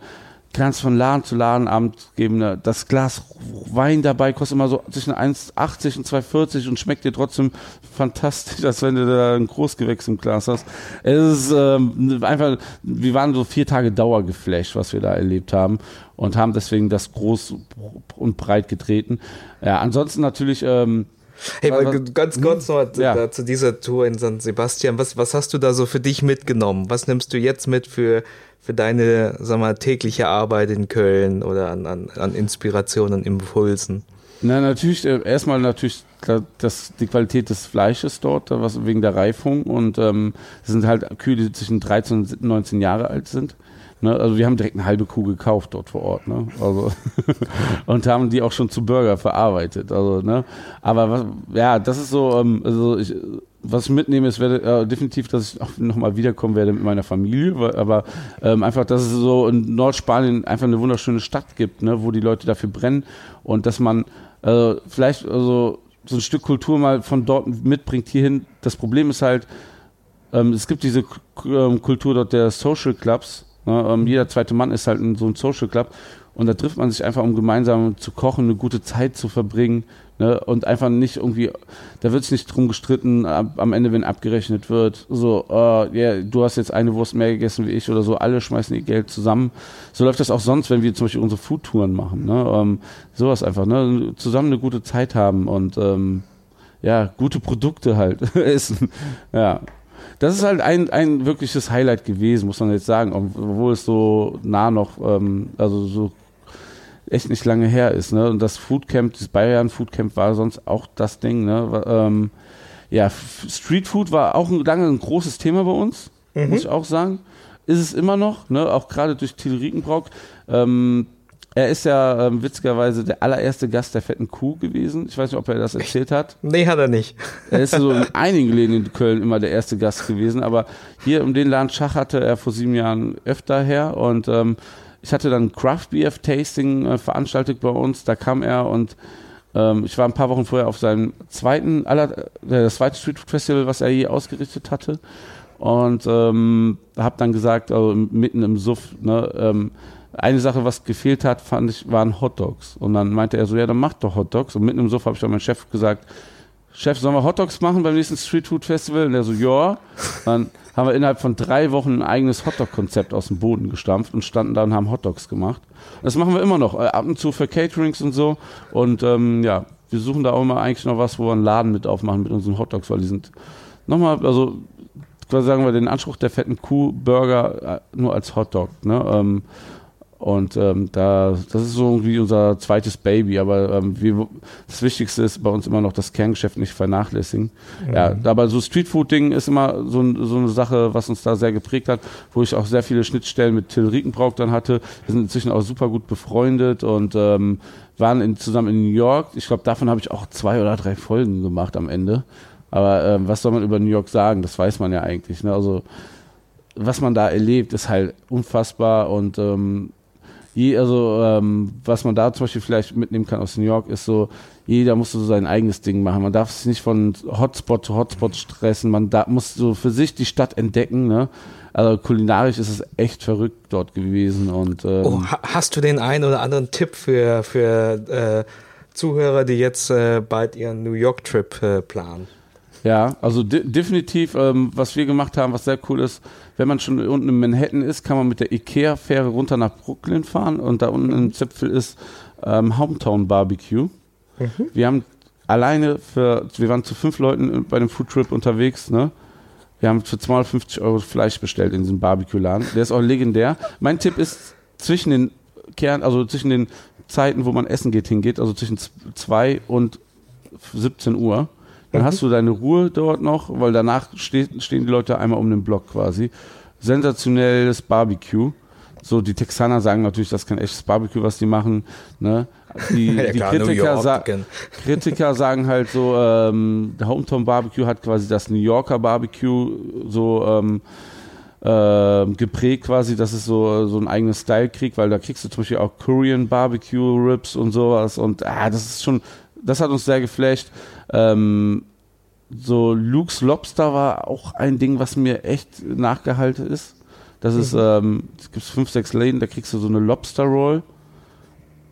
kannst von Laden zu Laden Abend geben. Ne? Das Glas Wein dabei kostet immer so zwischen 1,80 und 2,40 und schmeckt dir trotzdem fantastisch, als wenn du da ein Großgewächs im Glas hast. Es ist ähm, einfach, wir waren so vier Tage Dauergeflasht, was wir da erlebt haben und haben deswegen das groß und breit getreten. Ja, ansonsten natürlich ähm, Hey, was, ganz hm? kurz noch ja. zu dieser Tour in San Sebastian. Was, was hast du da so für dich mitgenommen? Was nimmst du jetzt mit für, für deine, sag mal, tägliche Arbeit in Köln oder an, an, an Inspirationen, Impulsen? Na, natürlich, äh, erstmal natürlich das, die Qualität des Fleisches dort, was wegen der Reifung und ähm, das sind halt Kühe, die zwischen 13 und 19 Jahre alt sind. Ne? Also wir haben direkt eine halbe Kuh gekauft dort vor Ort, ne? Also und haben die auch schon zu Burger verarbeitet. Also, ne? Aber was, ja, das ist so, ähm, also ich, was ich mitnehme, ist werde, äh, definitiv, dass ich auch nochmal wiederkommen werde mit meiner Familie, weil, aber ähm, einfach, dass es so in Nordspanien einfach eine wunderschöne Stadt gibt, ne, wo die Leute dafür brennen und dass man äh, vielleicht also so ein Stück Kultur mal von dort mitbringt hierhin. Das Problem ist halt, ähm, es gibt diese ähm, Kultur dort der Social Clubs, Ne? Ähm, jeder zweite Mann ist halt in so ein Social Club und da trifft man sich einfach, um gemeinsam zu kochen, eine gute Zeit zu verbringen ne? und einfach nicht irgendwie, da wird es nicht drum gestritten, ab, am Ende, wenn abgerechnet wird, so, uh, yeah, du hast jetzt eine Wurst mehr gegessen wie ich oder so, alle schmeißen ihr Geld zusammen. So läuft das auch sonst, wenn wir zum Beispiel unsere Foodtouren machen. Ne? Ähm, sowas einfach, ne? zusammen eine gute Zeit haben und ähm, ja, gute Produkte halt essen. Ja das ist halt ein, ein wirkliches Highlight gewesen, muss man jetzt sagen, obwohl es so nah noch, ähm, also so echt nicht lange her ist. Ne? Und das Foodcamp, das Bayern Foodcamp war sonst auch das Ding. Ne? Ähm, ja, Street Food war auch lange ein großes Thema bei uns, mhm. muss ich auch sagen. Ist es immer noch, ne? auch gerade durch Thiel Riekenbrock. Ähm, er ist ja ähm, witzigerweise der allererste Gast der fetten Kuh gewesen. Ich weiß nicht, ob er das erzählt hat. Nee, hat er nicht. Er ist so in einigen Läden in Köln immer der erste Gast gewesen, aber hier um den Laden Schach hatte er vor sieben Jahren öfter her und ähm, ich hatte dann Craft Beer Tasting äh, veranstaltet bei uns. Da kam er und Ähm, ich war ein paar Wochen vorher auf seinem zweiten, aller, äh, das zweite Street Festival, was er je ausgerichtet hatte. Und ähm, habe dann gesagt, also mitten im Suff, ne, ähm, eine Sache, was gefehlt hat, fand ich, waren Hot Dogs. Und dann meinte er so, ja, dann mach doch Hot Dogs. Und mitten im Suff habe ich dann meinem Chef gesagt, Chef, sollen wir Hot Dogs machen beim nächsten Street Food Festival? Und er so, ja. Dann haben wir innerhalb von drei Wochen ein eigenes Hotdog-Konzept aus dem Boden gestampft und standen da und haben Hotdogs gemacht. Das machen wir immer noch, äh, ab und zu für Caterings und so. Und ähm, ja, wir suchen da auch immer eigentlich noch was, wo wir einen Laden mit aufmachen mit unseren Hotdogs, weil die sind nochmal, also quasi sagen wir den Anspruch der fetten Kuh Burger äh, nur als Hotdog. Ne? Ähm, und ähm, da, das ist so irgendwie unser zweites Baby, aber ähm, wir, das Wichtigste ist bei uns immer noch das Kerngeschäft nicht vernachlässigen. Mhm. Ja, aber so Streetfood-Ding ist immer so, so eine Sache, was uns da sehr geprägt hat, wo ich auch sehr viele Schnittstellen mit Till Riekenbrauch dann hatte. Wir sind inzwischen auch super gut befreundet und ähm, waren in, zusammen in New York. Ich glaube, davon habe ich auch zwei oder drei Folgen gemacht am Ende. Aber ähm, was soll man über New York sagen? Das weiß man ja eigentlich. Ne? Also was man da erlebt, ist halt unfassbar und ähm, je, also ähm, was man da zum Beispiel vielleicht mitnehmen kann aus New York, ist so, jeder muss so sein eigenes Ding machen. Man darf sich nicht von Hotspot zu Hotspot stressen. Man da, muss so für sich die Stadt entdecken. Ne? Also kulinarisch ist es echt verrückt dort gewesen. Und, ähm, oh, hast du den einen oder anderen Tipp für, für äh, Zuhörer, die jetzt äh, bald ihren New York-Trip äh, planen? Ja, also de definitiv, ähm, was wir gemacht haben, was sehr cool ist, wenn man schon unten in Manhattan ist, kann man mit der Ikea-Fähre runter nach Brooklyn fahren und da unten im Zipfel ist ähm, Hometown Barbecue. Mhm. Wir haben alleine für, wir waren zu fünf Leuten bei einem Foodtrip unterwegs, ne? Wir haben für 250 Euro Fleisch bestellt in diesem Barbecue-Laden. Der ist auch legendär. Mein Tipp ist zwischen den Kern, also zwischen den Zeiten, wo man essen geht, hingeht, also zwischen zwei und 17 Uhr dann mhm. hast du deine Ruhe dort noch, weil danach steht, stehen die Leute einmal um den Block quasi. Sensationelles Barbecue. So, die Texaner sagen natürlich, das ist kein echtes Barbecue, was die machen. Ne? Die, ja, die klar, Kritiker, sa Kritiker sagen halt so, ähm, der Hometown Barbecue hat quasi das New Yorker Barbecue so ähm, äh, geprägt quasi, dass es so, so ein eigenes Style kriegt, weil da kriegst du zum Beispiel auch Korean Barbecue Ribs und sowas und ah, das ist schon, das hat uns sehr geflasht. Ähm, so Luke's Lobster war auch ein Ding, was mir echt nachgehalten ist. Das ist, mhm. ähm, es gibt fünf, sechs Läden, da kriegst du so eine Lobster Roll.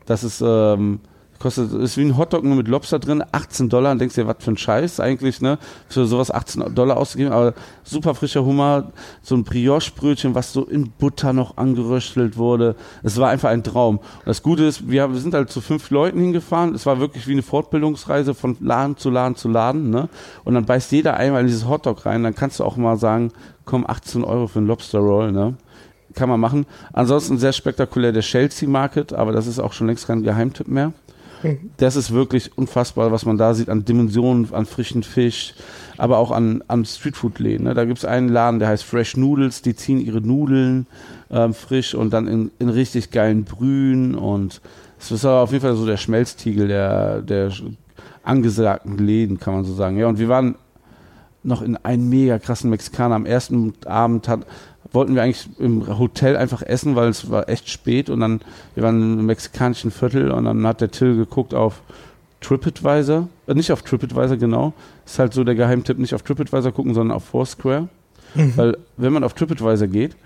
Das ist, ähm, Kostet, ist wie ein Hotdog nur mit Lobster drin, 18 Dollar. Und denkst dir, was für ein Scheiß eigentlich, ne? Für sowas 18 Dollar auszugeben. Aber super frischer Hummer, so ein Brioche-Brötchen, was so in Butter noch angeröstelt wurde. Es war einfach ein Traum. Und das Gute ist, wir, sind halt zu fünf Leuten hingefahren. Es war wirklich wie eine Fortbildungsreise von Laden zu Laden zu Laden, ne? Und dann beißt jeder einmal in dieses Hotdog rein. Dann kannst du auch mal sagen, komm, 18 Euro für ein Lobster Roll, ne? kann man machen. Ansonsten sehr spektakulär der Chelsea Market, aber das ist auch schon längst kein Geheimtipp mehr. Das ist wirklich unfassbar, was man da sieht an Dimensionen, an frischen Fisch, aber auch an, an Streetfood-Läden. Ne? Da gibt es einen Laden, der heißt Fresh Noodles, die ziehen ihre Nudeln ähm, frisch und dann in, in richtig geilen Brühen und es ist aber auf jeden Fall so der Schmelztiegel der, der angesagten Läden, kann man so sagen. Ja, und wir waren noch in einem mega krassen Mexikaner. Am ersten Abend hat, wollten wir eigentlich im Hotel einfach essen, weil es war echt spät und dann, wir waren im mexikanischen Viertel und dann hat der Till geguckt auf TripAdvisor, äh, nicht auf TripAdvisor, genau. Ist halt so der Geheimtipp, nicht auf TripAdvisor gucken, sondern auf Foursquare. Mhm. Weil, wenn man auf TripAdvisor geht,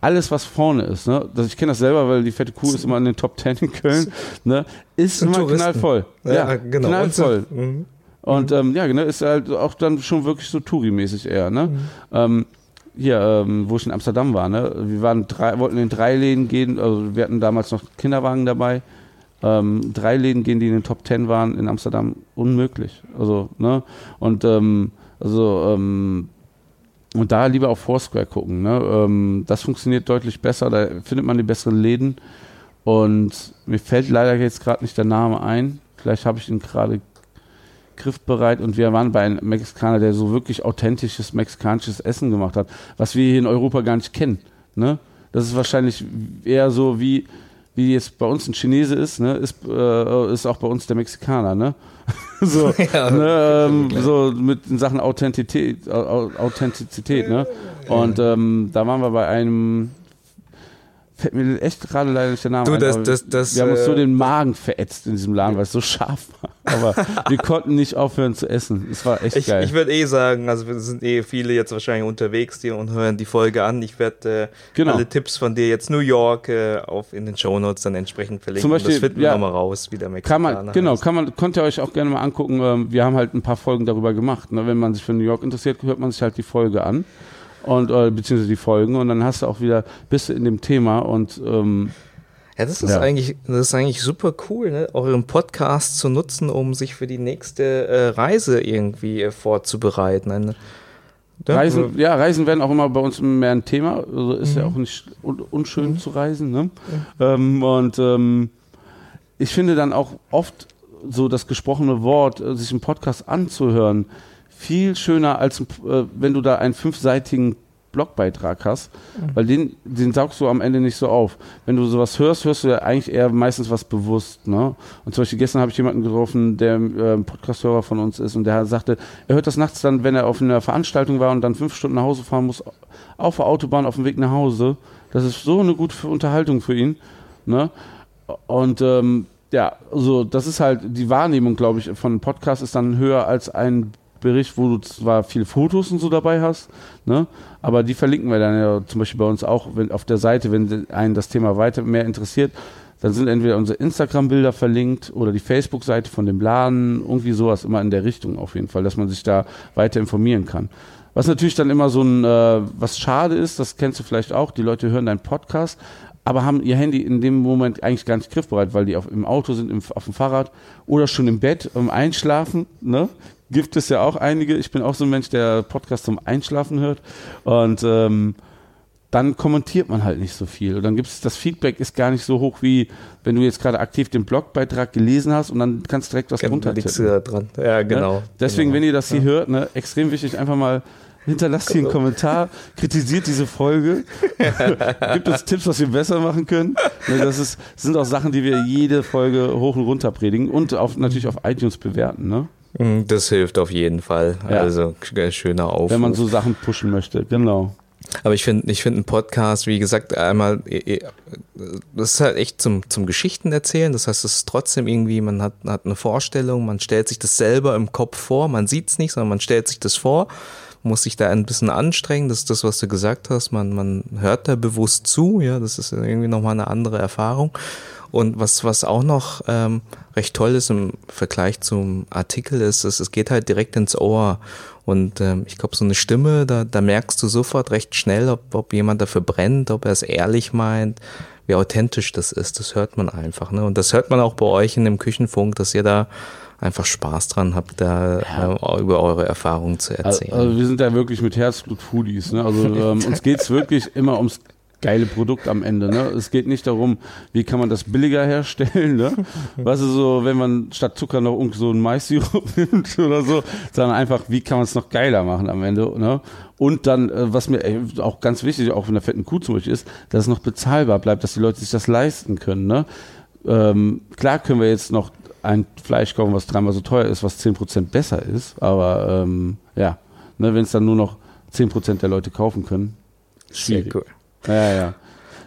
alles, was vorne ist, ne, das, ich kenne das selber, weil die fette Kuh ist immer in den Top Ten in Köln, ne, ist immer Touristen. knallvoll. Ja, ja genau. knallvoll. Und, mhm. und ähm, ja, genau, ist halt auch dann schon wirklich so Touri-mäßig eher, ne. Mhm. Ähm, hier, ähm, wo ich in Amsterdam war, ne? Wir waren drei, wollten in drei Läden gehen, also wir hatten damals noch Kinderwagen dabei. Ähm, drei Läden gehen, die in den Top Ten waren in Amsterdam, unmöglich. Also, ne? Und ähm, also ähm, und da lieber auf Foursquare gucken. Ne? Ähm, das funktioniert deutlich besser, da findet man die besseren Läden. Und mir fällt leider jetzt gerade nicht der Name ein. Vielleicht habe ich ihn gerade griffbereit und wir waren bei einem Mexikaner, der so wirklich authentisches mexikanisches Essen gemacht hat, was wir hier in Europa gar nicht kennen. Ne? Das ist wahrscheinlich eher so wie wie jetzt bei uns ein Chinese ist, ne, ist, äh, ist auch bei uns der Mexikaner, ne? so, ja, ne, ähm, so mit Sachen Authentität, Authentizität, ne? Und ähm, da waren wir bei einem fällt mir echt gerade leider nicht der Name Du, ein. das- aber das- das, wir haben uns so äh, den Magen verätzt in diesem Laden, weil es so scharf war. Aber wir konnten nicht aufhören zu essen. Es war echt Ich, geil. ich würde eh sagen, also wir sind eh viele jetzt wahrscheinlich unterwegs hier und hören die Folge an. Ich werde äh, Genau. alle Tipps von dir jetzt New York äh, auf in den Shownotes dann entsprechend verlinken. Zum Beispiel, das finden wir ja, nochmal raus, wie der kann Mexikaner man, genau, heißt. kann man, könnt ihr euch auch gerne mal angucken. Ähm, Wir haben halt ein paar Folgen darüber gemacht. Ne? Wenn man sich für New York interessiert, hört man sich halt die Folge an. Und, äh, beziehungsweise die Folgen und dann hast du auch wieder, bist du in dem Thema und ähm, Ja, das ist Ja. eigentlich, das ist eigentlich super cool, ne? euren Podcast zu nutzen, um sich für die nächste äh, Reise irgendwie äh, vorzubereiten. Ja, Reisen, ja, Reisen werden auch immer bei uns mehr ein Thema. Also ist ja Mhm. auch nicht un unschön zu reisen. Ne? Ähm, und ähm, ich finde dann auch oft so das gesprochene Wort, äh, sich einen Podcast anzuhören, viel schöner, als äh, wenn du da einen fünfseitigen Blogbeitrag hast, weil den, den saugst du am Ende nicht so auf. Wenn du sowas hörst, hörst du ja eigentlich eher meistens was bewusst. Ne? Und zum Beispiel gestern habe ich jemanden getroffen, der äh, ein Podcast-Hörer von uns ist und der sagte, er hört das nachts dann, wenn er auf einer Veranstaltung war und dann fünf Stunden nach Hause fahren muss, auf der Autobahn, auf dem Weg nach Hause. Das ist so eine gute Unterhaltung für ihn. Ne? Und ähm, ja, also das ist halt die Wahrnehmung, glaube ich, von einem Podcast ist dann höher als ein Bericht, wo du zwar viele Fotos und so dabei hast, ne? aber die verlinken wir dann ja zum Beispiel bei uns auch wenn, auf der Seite, wenn einen das Thema weiter mehr interessiert. Dann sind entweder unsere Instagram-Bilder verlinkt oder die Facebook-Seite von dem Laden, irgendwie sowas immer in der Richtung auf jeden Fall, dass man sich da weiter informieren kann. Was natürlich dann immer so ein, äh, was schade ist, das kennst du vielleicht auch, die Leute hören deinen Podcast, aber haben ihr Handy in dem Moment eigentlich gar nicht griffbereit, weil die auf, im Auto sind, im, auf dem Fahrrad oder schon im Bett, um Einschlafen, ne? Gibt es ja auch einige. Ich bin auch so ein Mensch, der Podcast zum Einschlafen hört. Und ähm, dann kommentiert man halt nicht so viel. Und dann gibt es, das Feedback ist gar nicht so hoch, wie wenn du jetzt gerade aktiv den Blogbeitrag gelesen hast und dann kannst du direkt was tippen. du da dran. Ja, genau. Ne? Deswegen, genau. wenn ihr das hier hört, ne, extrem wichtig, einfach mal hinterlasst hier einen Kommentar, kritisiert diese Folge, gibt uns Tipps, was wir besser machen können. Ne, das ist, sind auch Sachen, die wir jede Folge hoch und runter predigen und auf, natürlich auf iTunes bewerten, ne? Mm, Das hilft auf jeden Fall. Ja. Also äh, schöner Aufruf. wenn man so Sachen pushen möchte. Genau. Aber ich finde, ich finde einen Podcast, wie gesagt, einmal, das ist halt echt zum, zum Geschichten erzählen. Das heißt, es ist trotzdem irgendwie, man hat, hat eine Vorstellung, man stellt sich das selber im Kopf vor, man sieht es nicht, sondern man stellt sich das vor, muss sich da ein bisschen anstrengen. Das ist das, was du gesagt hast. Man, man hört da bewusst zu, ja, das ist irgendwie nochmal eine andere Erfahrung. Und was, was auch noch ähm, recht toll ist im Vergleich zum Artikel ist, ist, es geht halt direkt ins Ohr. Und ähm, ich glaube, so eine Stimme, da, da merkst du sofort recht schnell, ob, ob jemand dafür brennt, ob er es ehrlich meint, wie authentisch das ist. Das hört man einfach. Ne? Und das hört man auch bei euch in dem Küchenfunk, dass ihr da einfach Spaß dran habt, da äh, über eure Erfahrungen zu Also, erzählen. also wir sind ja wirklich mit Herzblut Foodies. Ne? Also ähm, uns geht's wirklich immer ums geile Produkt am Ende. Ne? Es geht nicht darum, wie kann man das billiger herstellen. Ne? Weißt du, so, wenn man statt Zucker noch irgendwie so einen Mais-Sirup nimmt oder so, sondern einfach, wie kann man es noch geiler machen am Ende. Ne? Und dann, äh, was mir äh, auch ganz wichtig, auch in der fetten Kuh zum Beispiel ist, dass es noch bezahlbar bleibt, dass die Leute sich das leisten können. Ne? Ähm, klar können wir jetzt noch ein Fleisch kaufen, was dreimal so teuer ist, was 10% besser ist, aber ähm, ja, ne, wenn es dann nur noch 10% der Leute kaufen können, Sehr schwierig. cool. Ja, ja.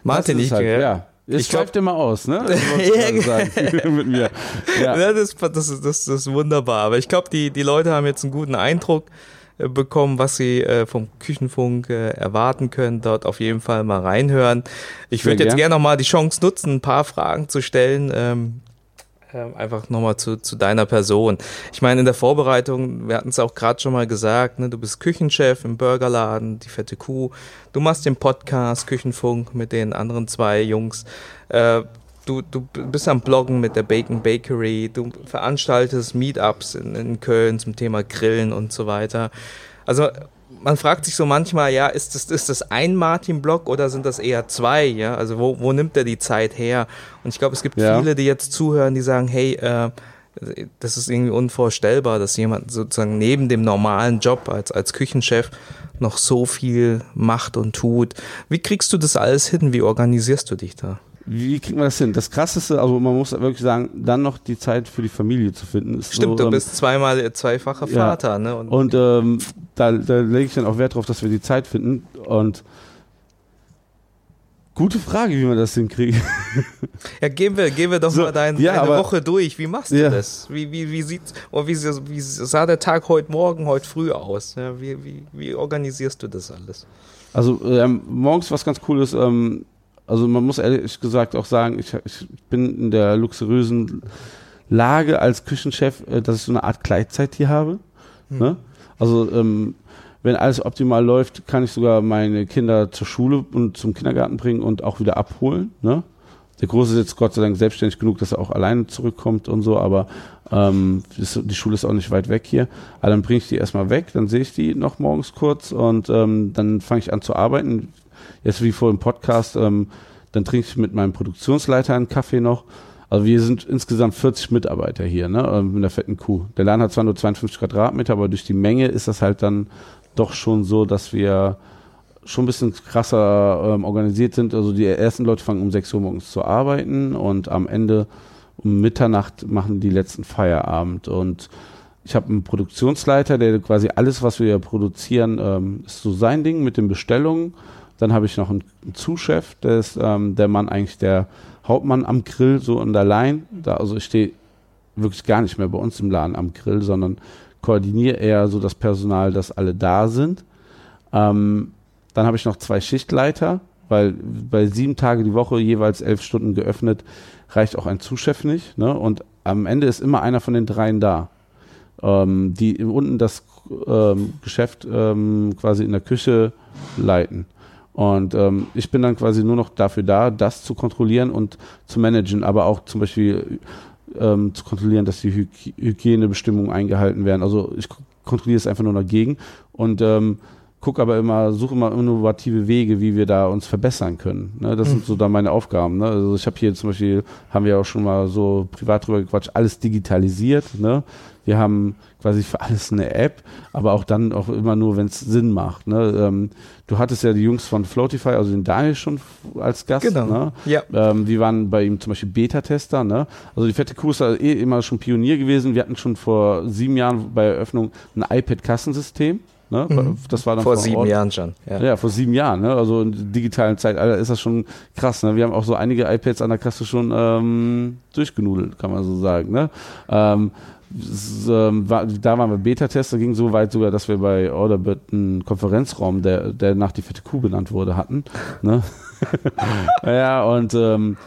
Martin, ich, halt, äh, ja. Es ich schweift immer aus, ne? Sagen. mit mir. Ja. Ja, das, das, ist, das, ist wunderbar. Aber ich glaube, die, die Leute haben jetzt einen guten Eindruck äh, bekommen, was sie äh, vom Küchenfunk äh, erwarten können. Dort auf jeden Fall mal reinhören. Ich würde jetzt gern. gerne noch mal die Chance nutzen, ein paar Fragen zu stellen. Ähm, ähm, einfach nochmal zu, zu deiner Person. Ich meine, in der Vorbereitung, wir hatten es auch gerade schon mal gesagt, ne, du bist Küchenchef im Burgerladen, die fette Kuh. Du machst den Podcast Küchenfunk mit den anderen zwei Jungs. Äh, du, du bist am Bloggen mit der Bacon Bakery. Du veranstaltest Meetups in, in Köln zum Thema Grillen und so weiter. Also man fragt sich so manchmal, ja, ist das, ist das ein Martin-Blog oder sind das eher zwei? Ja, also wo, wo nimmt er die Zeit her? Und ich glaube, es gibt Ja. viele, die jetzt zuhören, die sagen, hey, äh, das ist irgendwie unvorstellbar, dass jemand sozusagen neben dem normalen Job als, als Küchenchef noch so viel macht und tut. Wie kriegst du das alles hin? Wie organisierst du dich da? Wie kriegt man das hin? Das krasseste, also man muss wirklich sagen, dann noch die Zeit für die Familie zu finden. Ist Stimmt, so, du ähm, bist zweimal zweifacher ja. Vater, ne? Und, Und ähm, da, da lege ich dann auch Wert drauf, dass wir die Zeit finden. Und Gute Frage, wie man das hinkriegt. Ja, gehen wir, gehen wir doch So, mal dein, ja, deine aber- Woche durch. Wie machst du Ja. das? Wie, wie, wie, sieht, oder wie, wie sah der Tag heute Morgen, heute früh aus? Ja, wie, wie, wie organisierst du das alles? Also ähm, morgens was ganz cool ist, ähm, also man muss ehrlich gesagt auch sagen, ich, ich bin in der luxuriösen Lage als Küchenchef, äh, dass ich so eine Art Gleitzeit hier habe. Ne? Also ähm, wenn alles optimal läuft, kann ich sogar meine Kinder zur Schule und zum Kindergarten bringen und auch wieder abholen. Ne? Der Große ist jetzt Gott sei Dank selbstständig genug, dass er auch alleine zurückkommt und so, aber ähm, die Schule ist auch nicht weit weg hier. Aber dann bringe ich die erstmal weg, dann sehe ich die noch morgens kurz und ähm, dann fange ich an zu arbeiten. Jetzt wie vor dem Podcast, ähm, dann trinke ich mit meinem Produktionsleiter einen Kaffee noch. Also wir sind insgesamt 40 Mitarbeiter hier, ne, ähm, mit der fetten Kuh. Der Laden hat zwar nur 52 Quadratmeter, aber durch die Menge ist das halt dann doch schon so, dass wir schon ein bisschen krasser ähm, organisiert sind. Also die ersten Leute fangen um 6 Uhr morgens zu arbeiten und am Ende um Mitternacht machen die letzten Feierabend. Und ich habe einen Produktionsleiter, der quasi alles, was wir produzieren, ähm, ist so sein Ding mit den Bestellungen. Dann habe ich noch einen, Zuschef, der ist ähm, der Mann eigentlich der Hauptmann am Grill, so und allein. Da, also ich stehe wirklich gar nicht mehr bei uns im Laden am Grill, sondern koordiniere eher so das Personal, dass alle da sind. Ähm, dann habe ich noch zwei Schichtleiter, weil bei sieben Tage die Woche jeweils elf Stunden geöffnet, reicht auch ein Zuschef nicht. Ne? Und am Ende ist immer einer von den dreien da, ähm, die unten das ähm, Geschäft ähm, quasi in der Küche leiten. Und ähm, ich bin dann quasi nur noch dafür da, das zu kontrollieren und zu managen, aber auch zum Beispiel ähm, zu kontrollieren, dass die Hyg Hygienebestimmungen eingehalten werden. Also ich kontrolliere es einfach nur dagegen und ähm, gucke aber immer, suche immer innovative Wege, wie wir da uns verbessern können. Ne? Das sind so dann meine Aufgaben. Ne? Also ich habe hier zum Beispiel, haben wir auch schon mal so privat drüber gequatscht, alles digitalisiert. Ne? Wir haben quasi für alles eine App, aber auch dann auch immer nur, wenn es Sinn macht. Ne? Ähm, du hattest ja die Jungs von Floatify, also den Daniel schon als Gast. Genau. Ne? Ja. Ähm, die waren bei ihm zum Beispiel Beta-Tester. Ne? Also die fette Kuh ist ja eh immer schon Pionier gewesen. Wir hatten schon vor sieben Jahren bei Eröffnung ein iPad-Kassensystem. Ne? Mhm. Das war dann Vor vor sieben Ort. Jahren schon. Ja. Ja, vor sieben Jahren, ne? Also in der digitalen Zeitalter ist das schon krass, ne? Wir haben auch so einige iPads an der Kasse schon ähm, durchgenudelt, kann man so sagen, ne? Ähm, ähm, war, da waren wir Beta-Tester, ging so weit sogar, dass wir bei Orderbird einen Konferenzraum, der, der nach die fette Kuh benannt wurde, hatten. Ne? ja, und ähm,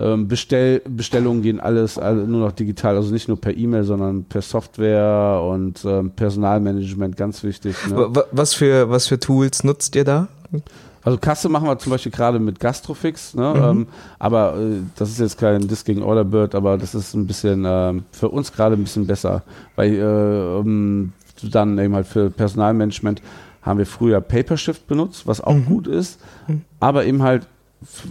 ähm, Bestell, Bestellungen gehen alles, alle nur noch digital, also nicht nur per E-Mail, sondern per Software und ähm, Personalmanagement, ganz wichtig. Ne? Wa- wa- Was für, was für Tools nutzt ihr da? Also Kasse machen wir zum Beispiel gerade mit Gastrofix, ne? ähm, aber äh, das ist jetzt kein Disk gegen Orderbird, aber das ist ein bisschen ähm, für uns gerade ein bisschen besser, weil äh, um, dann eben halt für Personalmanagement haben wir früher Papershift benutzt, was auch gut ist, aber eben halt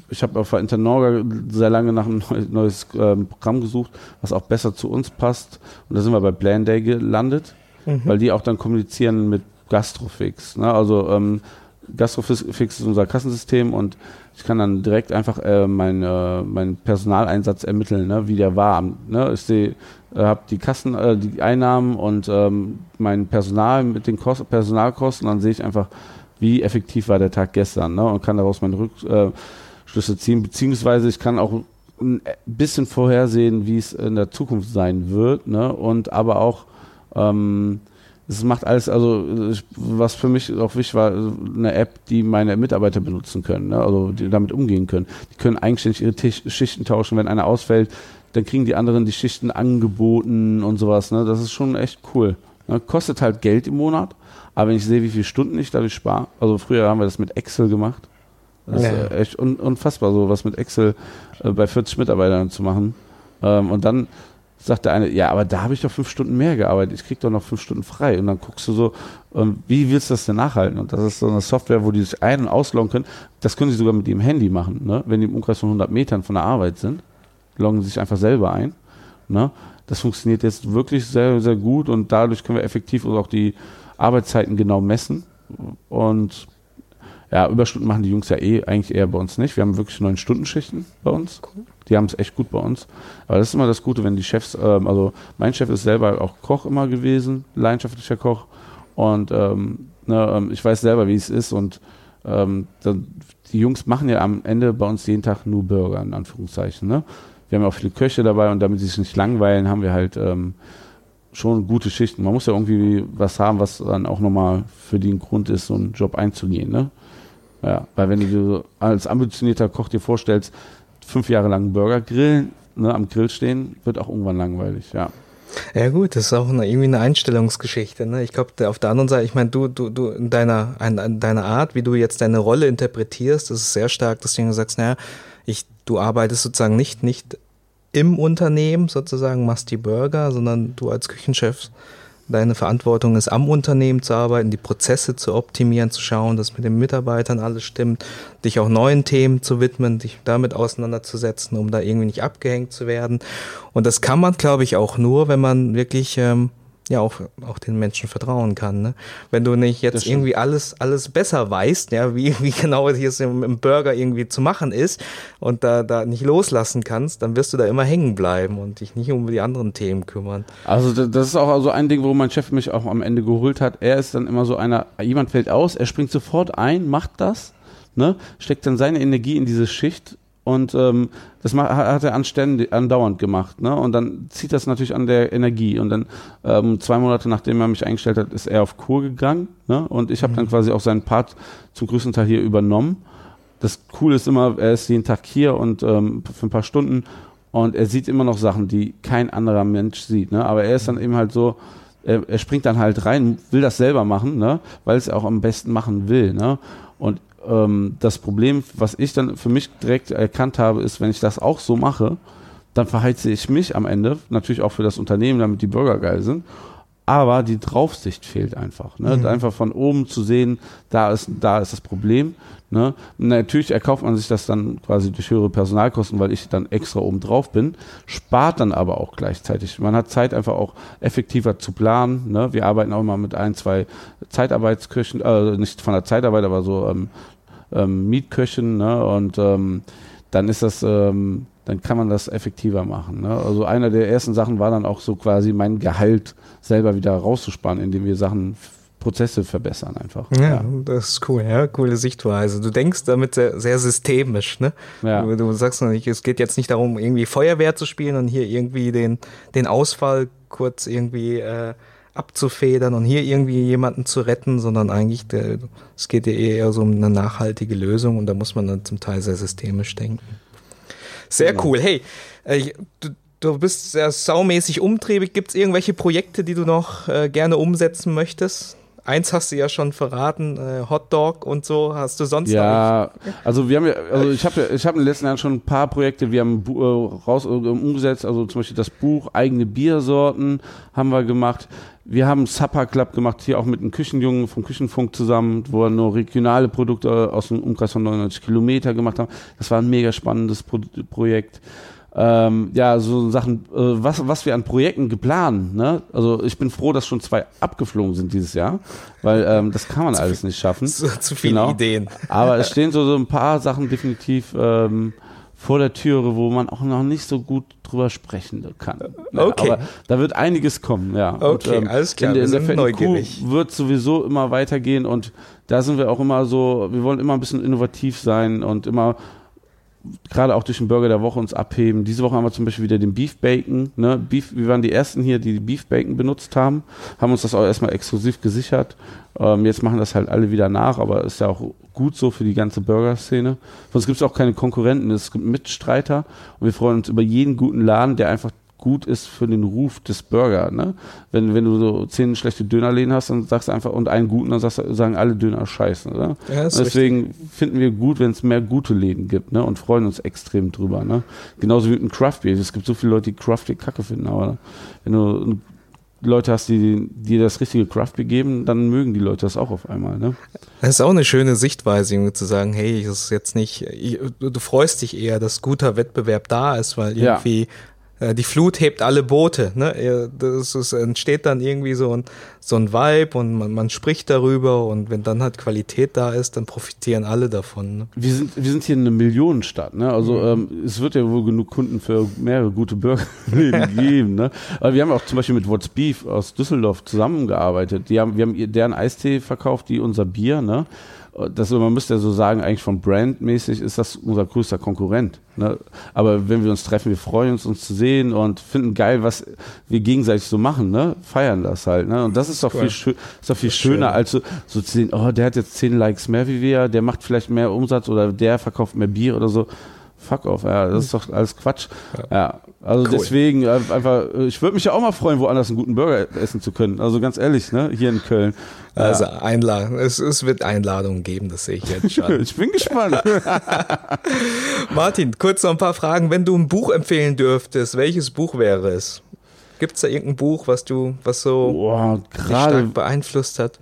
ich habe auf Internorga sehr lange nach einem neu- neues ähm, Programm gesucht, was auch besser zu uns passt. Und da sind wir bei Planday gelandet, weil die auch dann kommunizieren mit Gastrofix. Ne? Also ähm, Gastrofix ist unser Kassensystem und ich kann dann direkt einfach äh, meinen äh, meinen Personaleinsatz ermitteln, ne? wie der war. Ne? Ich sehe, äh, habe die Kassen, äh, die Einnahmen und ähm, mein Personal mit den Kost Personalkosten, dann sehe ich einfach, wie effektiv war der Tag gestern ne? und kann daraus meine Rückschlüsse ziehen, beziehungsweise ich kann auch ein bisschen vorhersehen, wie es in der Zukunft sein wird ne? und aber auch ähm, es macht alles, also ich, was für mich auch wichtig war, eine App, die meine Mitarbeiter benutzen können, ne? also die damit umgehen können. Die können eigenständig ihre Tisch, Schichten tauschen, wenn einer ausfällt, dann kriegen die anderen die Schichten angeboten und sowas. Ne? Das ist schon echt cool. Ne? Kostet halt Geld im Monat, aber wenn ich sehe, wie viele Stunden ich dadurch spare, also früher haben wir das mit Excel gemacht. Das Ja. ist äh, echt un unfassbar, so was mit Excel äh, bei 40 Mitarbeitern zu machen. Ähm, und dann sagt der eine, ja, aber da habe ich doch fünf Stunden mehr gearbeitet, ich krieg doch noch fünf Stunden frei. Und dann guckst du so, ähm, wie willst du das denn nachhalten? Und das ist so eine Software, wo die sich ein- und ausloggen können. Das können sie sogar mit ihrem Handy machen, ne? wenn die im Umkreis von 100 Metern von der Arbeit sind. Loggen sie sich einfach selber ein. Ne? Das funktioniert jetzt wirklich sehr, sehr gut und dadurch können wir effektiv auch die Arbeitszeiten genau messen. Und ja, Überstunden machen die Jungs ja eh eigentlich eher bei uns nicht. Wir haben wirklich neun Stunden Schichten bei uns. Die haben es echt gut bei uns. Aber das ist immer das Gute, wenn die Chefs, ähm, also mein Chef ist selber auch Koch immer gewesen, leidenschaftlicher Koch. Und ähm, ne, ähm, ich weiß selber, wie es ist. Und ähm, dann, die Jungs machen ja am Ende bei uns jeden Tag nur Burger, in Anführungszeichen. Ne? Wir haben ja auch viele Köche dabei und damit sie sich nicht langweilen, haben wir halt ähm, schon gute Schichten. Man muss ja irgendwie was haben, was dann auch nochmal für den Grund ist, so einen Job einzugehen. Ne? Ja, weil wenn du als ambitionierter Koch dir vorstellst, fünf Jahre lang Burger grillen, ne, am Grill stehen, wird auch irgendwann langweilig, ja. Ja gut, das ist auch eine, irgendwie eine Einstellungsgeschichte. Ne? Ich glaube, auf der anderen Seite, ich meine, du, du, du in deiner, in deiner Art, wie du jetzt deine Rolle interpretierst, das ist sehr stark, dass du sagst, naja, ich, du arbeitest sozusagen nicht, nicht im Unternehmen sozusagen, machst die Burger, sondern du als Küchenchef Deine Verantwortung ist, am Unternehmen zu arbeiten, die Prozesse zu optimieren, zu schauen, dass mit den Mitarbeitern alles stimmt, dich auch neuen Themen zu widmen, dich damit auseinanderzusetzen, um da irgendwie nicht abgehängt zu werden. Und das kann man, glaube ich, auch nur, wenn man wirklich ähm, ja auch, auch den Menschen vertrauen kann. Ne? Wenn du nicht jetzt irgendwie alles, alles besser weißt, ja, wie, wie genau hier im, im Burger irgendwie zu machen ist und da, da nicht loslassen kannst, dann wirst du da immer hängen bleiben und dich nicht um die anderen Themen kümmern. Also das ist auch so ein Ding, wo mein Chef mich auch am Ende geholt hat. Er ist dann immer so einer, jemand fällt aus, er springt sofort ein, macht das, ne, steckt dann seine Energie in diese Schicht und ähm, das hat er anständig, andauernd gemacht. Ne? Und dann zieht das natürlich an der Energie. Und dann ähm, zwei Monate nachdem er mich eingestellt hat, ist er auf Kur gegangen. Ne? Und ich habe mhm. dann quasi auch seinen Part zum größten Teil hier übernommen. Das Coole ist immer, er ist jeden Tag hier und ähm, für ein paar Stunden und er sieht immer noch Sachen, die kein anderer Mensch sieht. Ne? Aber er ist dann eben halt so, er, er springt dann halt rein, will das selber machen, ne? weil es er auch am besten machen will. Ne? Und ähm, das Problem, was ich dann für mich direkt erkannt habe, ist, wenn ich das auch so mache, dann verheize ich mich am Ende, natürlich auch für das Unternehmen, damit die Bürger geil sind. Aber die Draufsicht fehlt einfach. Ne? Mhm. Einfach von oben zu sehen, da ist, da ist das Problem. Ne? Natürlich erkauft man sich das dann quasi durch höhere Personalkosten, weil ich dann extra oben drauf bin, spart dann aber auch gleichzeitig. Man hat Zeit einfach auch effektiver zu planen. Ne? Wir arbeiten auch mal mit ein, zwei Zeitarbeitsköchen, äh, nicht von der Zeitarbeit, aber so ähm, ähm, Mietköchen. Ne? Und ähm, dann ist das, ähm, dann kann man das effektiver machen. Ne? Also einer der ersten Sachen war dann auch so quasi mein Gehalt selber wieder rauszusparen, indem wir Sachen Prozesse verbessern einfach. Ja, ja, das ist cool, ja, coole Sichtweise. Du denkst damit sehr, sehr systemisch, ne? Ja. Du, du sagst nicht, es geht jetzt nicht darum, irgendwie Feuerwehr zu spielen und hier irgendwie den, den Ausfall kurz irgendwie äh, abzufedern und hier irgendwie jemanden zu retten, sondern eigentlich, der, es geht ja eher so um eine nachhaltige Lösung und da muss man dann zum Teil sehr systemisch denken. Sehr genau. cool. Hey, äh, du, du bist sehr saumäßig umtriebig. Gibt es irgendwelche Projekte, die du noch äh, gerne umsetzen möchtest? Eins hast du ja schon verraten, äh, Hotdog und so. Hast du sonst Ja, also wir haben ja, also ich habe ich habe in den letzten Jahren schon ein paar Projekte, wir haben äh, raus äh, umgesetzt, also zum Beispiel das Buch eigene Biersorten haben wir gemacht. Wir haben Supper Club gemacht, hier auch mit einem Küchenjungen vom Küchenfunk zusammen, wo wir nur regionale Produkte aus dem Umkreis von 99 Kilometer gemacht haben. Das war ein mega spannendes Pro Projekt ähm, ja, so Sachen, äh, was, was wir an Projekten geplant, ne? Also ich bin froh, dass schon zwei abgeflogen sind dieses Jahr, weil ähm, das kann man zu alles nicht schaffen. Zu, zu viele genau. Ideen. Aber es stehen so, so ein paar Sachen definitiv ähm, vor der Türe, wo man auch noch nicht so gut drüber sprechen kann. Ja, okay. Aber da wird einiges kommen, ja. Okay, und, ähm, alles klar. In, in der neugierig. wird sowieso immer weitergehen und da sind wir auch immer so, wir wollen immer ein bisschen innovativ sein und immer gerade auch durch den Burger der Woche uns abheben. Diese Woche haben wir zum Beispiel wieder den Beef Bacon. Ne? Beef, wir waren die ersten hier, die Beef Bacon benutzt haben, haben uns das auch erstmal exklusiv gesichert. Ähm, jetzt machen das halt alle wieder nach, aber ist ja auch gut so für die ganze Burger-Szene. Sonst gibt es auch keine Konkurrenten, es gibt Mitstreiter und wir freuen uns über jeden guten Laden, der einfach gut ist für den Ruf des Burger. Ne? Wenn, wenn du so zehn schlechte Dönerläden hast, dann sagst du einfach, und einen guten, dann sagst, sagen alle Döner scheiße. Ne? Ja, deswegen richtig. finden wir gut, wenn es mehr gute Läden gibt ne? und freuen uns extrem drüber. Ne? Genauso wie mit einem Craft Beer. Es gibt so viele Leute, die Craft Beer kacke finden, aber wenn du Leute hast, die dir das richtige Craft Beer geben, dann mögen die Leute das auch auf einmal. Ne? Das ist auch eine schöne Sichtweise, zu sagen, hey, das ist jetzt nicht, du freust dich eher, dass guter Wettbewerb da ist, weil irgendwie ja. Äh, die Flut hebt alle Boote. Ne? Das ist, entsteht dann irgendwie so ein, so ein Vibe und man, man spricht darüber und wenn dann halt Qualität da ist, dann profitieren alle davon. Ne? Wir, sind, wir sind hier eine Millionenstadt. Ne? Also mhm. ähm, es wird ja wohl genug Kunden für mehrere gute Burger geben. Ne? Aber wir haben auch zum Beispiel mit What's Beef aus Düsseldorf zusammengearbeitet. Die haben, wir haben deren Eistee verkauft, die unser Bier. Ne? Das, man müsste ja so sagen, eigentlich von brandmäßig ist das unser größter Konkurrent. Ne? Aber wenn wir uns treffen, wir freuen uns, uns zu sehen und finden geil, was wir gegenseitig so machen, ne? feiern das halt. Ne? Und das ist doch cool. viel, ist doch viel schöner, schön. als so, so zu sehen, oh, der hat jetzt zehn Likes mehr wie wir, der macht vielleicht mehr Umsatz oder der verkauft mehr Bier oder so fuck off, ja, das ist doch alles Quatsch. Ja, ja also cool. deswegen äh, einfach, ich würde mich ja auch mal freuen, woanders einen guten Burger essen zu können. Also ganz ehrlich, ne, hier in Köln. Also ja. Einladung, es, es wird Einladungen geben, das sehe ich jetzt schon. ich bin gespannt. Martin, kurz noch ein paar Fragen. Wenn du ein Buch empfehlen dürftest, welches Buch wäre es? Gibt es da irgendein Buch, was du, was so Boah, stark beeinflusst hat?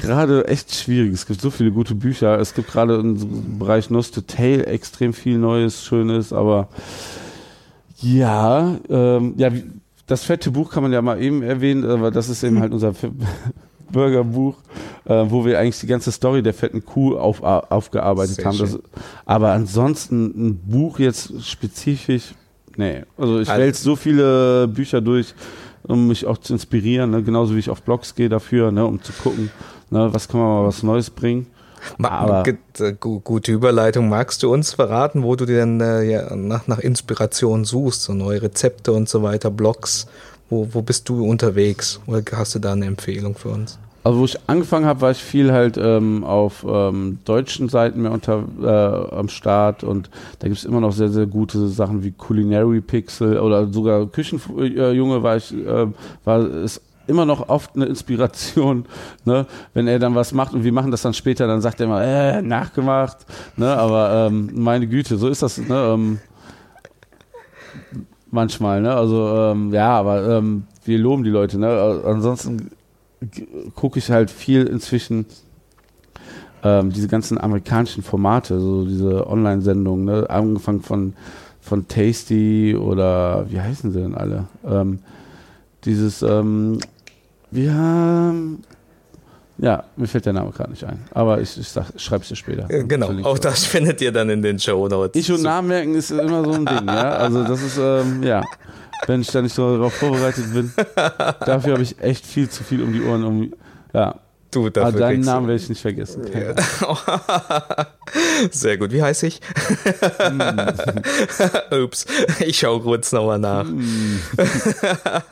Gerade echt schwierig. Es gibt so viele gute Bücher. Es gibt gerade im Bereich Nose Tale extrem viel Neues, Schönes, aber ja, ähm, ja, das fette Buch kann man ja mal eben erwähnen, aber das ist eben halt unser Burgerbuch, äh, wo wir eigentlich die ganze Story der fetten Kuh auf, aufgearbeitet Sehr haben. Das, aber ansonsten ein Buch jetzt spezifisch, nee. Also ich also, wälze so viele Bücher durch, um mich auch zu inspirieren, ne? genauso wie ich auf Blogs gehe dafür, ne? um zu gucken. Ne, was kann man mal was Neues bringen? Aber äh, gute Überleitung. Magst du uns verraten, wo du denn äh, ja, nach, nach Inspiration suchst, so neue Rezepte und so weiter, Blogs? Wo, wo bist du unterwegs? Oder hast du da eine Empfehlung für uns? Also wo ich angefangen habe, war ich viel halt ähm, auf ähm, deutschen Seiten mehr unter äh, am Start und da gibt es immer noch sehr, sehr gute Sachen wie Culinary Pixel oder sogar Küchenjunge war ich, äh, war ist immer noch oft eine Inspiration, ne? wenn er dann was macht und wir machen das dann später, dann sagt er immer, äh, nachgemacht, ne? aber ähm, meine Güte, so ist das, ne? Ähm, manchmal, ne? also ähm, ja, aber ähm, wir loben die Leute, ne? ansonsten gucke ich halt viel inzwischen ähm, diese ganzen amerikanischen Formate, so diese Online-Sendungen, ne? angefangen von von Tasty oder wie heißen sie denn alle? Ähm, dieses ähm, wir haben. Ja, mir fällt der Name gerade nicht ein. Aber ich, ich, schreibe es dir später. Genau, auch das findet ihr dann in den Show Notes. Ich und Namen merken ist immer so ein Ding, ja. Also das ist, ähm, ja. Wenn ich da nicht so darauf vorbereitet bin. Dafür habe ich echt viel zu viel um die Ohren. Um, ja. Du, dafür Aber deinen Namen werde ich nicht vergessen. Sehr gut. Wie heiße ich? Mm. Ups, ich schaue kurz nochmal nach. Mm.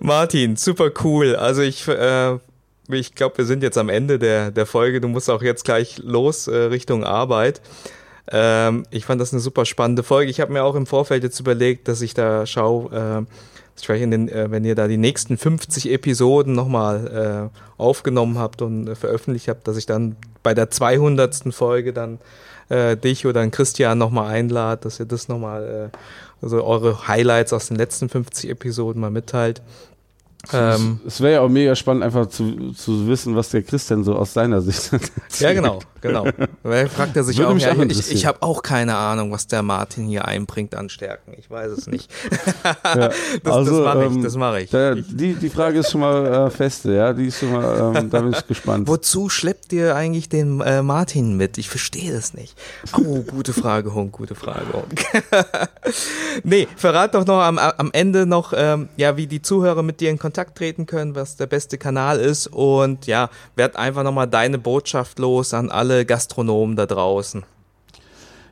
Martin, super cool. Also ich, äh, ich glaube, wir sind jetzt am Ende der, der Folge. Du musst auch jetzt gleich los äh, Richtung Arbeit. Ähm, ich fand das eine super spannende Folge. Ich habe mir auch im Vorfeld jetzt überlegt, dass ich da schaue, äh, äh, wenn ihr da die nächsten 50 Episoden nochmal äh, aufgenommen habt und äh, veröffentlicht habt, dass ich dann bei der 200. Folge dann äh, dich oder Christian nochmal einlade, dass ihr das nochmal äh, also eure Highlights aus den letzten 50 Episoden mal mitteilt. Ähm, es wäre ja auch mega spannend, einfach zu, zu wissen, was der Christian so aus seiner Sicht hat. Ja, genau, genau. Weil fragt er sich Würde auch, ja, ich, ich habe auch keine Ahnung, was der Martin hier einbringt an Stärken. Ich weiß es nicht. ja, das, also, das mache ich, ähm, das mache ich. Da, die, die Frage ist schon mal äh, feste, ja, die ist schon mal, ähm, da bin ich gespannt. Wozu schleppt ihr eigentlich den äh, Martin mit? Ich verstehe das nicht. Oh, gute Frage, Hunk, gute Frage, Hunk. nee, verrat doch noch am, am Ende noch, ähm, ja, wie die Zuhörer mit dir in Kontakt Kontakt treten können, was der beste Kanal ist. Und ja, werd einfach nochmal deine Botschaft los an alle Gastronomen da draußen.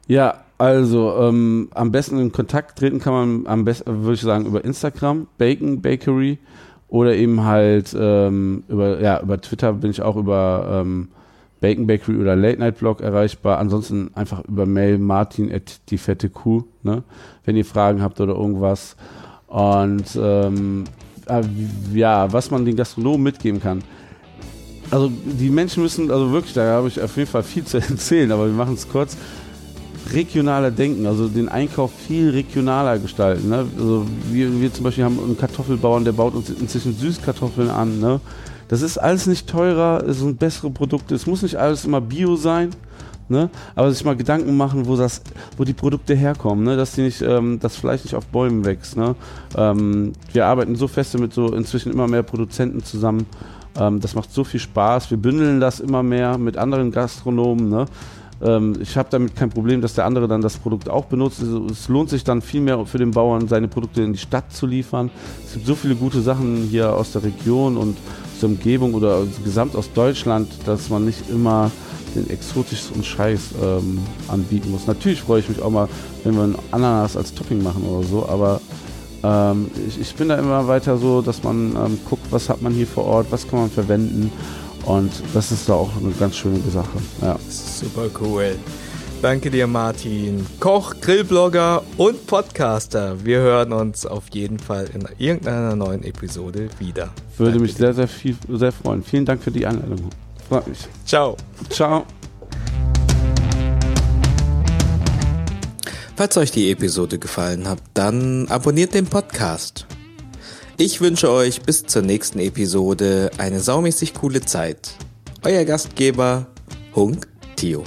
Ja, also ähm, am besten in Kontakt treten kann man am besten, würde ich sagen, über Instagram, Bacon Bakery oder eben halt ähm, über, ja, über Twitter bin ich auch über ähm, Bacon Bakery oder Late Night Blog erreichbar. Ansonsten einfach über Mail martin at die fette Kuh, ne? wenn ihr Fragen habt oder irgendwas. Und ähm, äh, ja, was man den Gastronomen mitgeben kann. Also die Menschen müssen, also wirklich, da habe ich auf jeden Fall viel zu erzählen, aber wir machen es kurz. Regionaler denken, also den Einkauf viel regionaler gestalten. Ne? Also wir, wir zum Beispiel haben einen Kartoffelbauern, der baut uns inzwischen Süßkartoffeln an. Ne? Das ist alles nicht teurer, es sind bessere Produkte. Es muss nicht alles immer Bio sein. Ne? Aber sich mal Gedanken machen, wo das, wo die Produkte herkommen, ne? dass die nicht, ähm, das Fleisch nicht auf Bäumen wächst. Ne? Ähm, wir arbeiten so feste mit so inzwischen immer mehr Produzenten zusammen. Ähm, das macht so viel Spaß. Wir bündeln das immer mehr mit anderen Gastronomen. Ne? ähm, ich habe damit kein Problem, dass der andere dann das Produkt auch benutzt. Also, es lohnt sich dann viel mehr für den Bauern, seine Produkte in die Stadt zu liefern. Es gibt so viele gute Sachen hier aus der Region und aus der Umgebung oder gesamt aus Deutschland, dass man nicht immer den exotischsten Scheiß ähm, anbieten muss. Natürlich freue ich mich auch mal, wenn wir ein Ananas als Topping machen oder so, aber ähm, ich, ich, bin da immer weiter so, dass man ähm, guckt, was hat man hier vor Ort, was kann man verwenden und das ist da auch eine ganz schöne Sache. Ja. Super cool. Danke dir, Martin. Koch, Grillblogger und Podcaster. Wir hören uns auf jeden Fall in irgendeiner neuen Episode wieder. Würde Danke mich sehr, sehr, viel, sehr freuen. Vielen Dank für die Einladung. Freut mich. Ciao. Ciao. Falls euch die Episode gefallen hat, dann abonniert den Podcast. Ich wünsche euch bis zur nächsten Episode eine saumäßig coole Zeit. Euer Gastgeber Hunk Theo.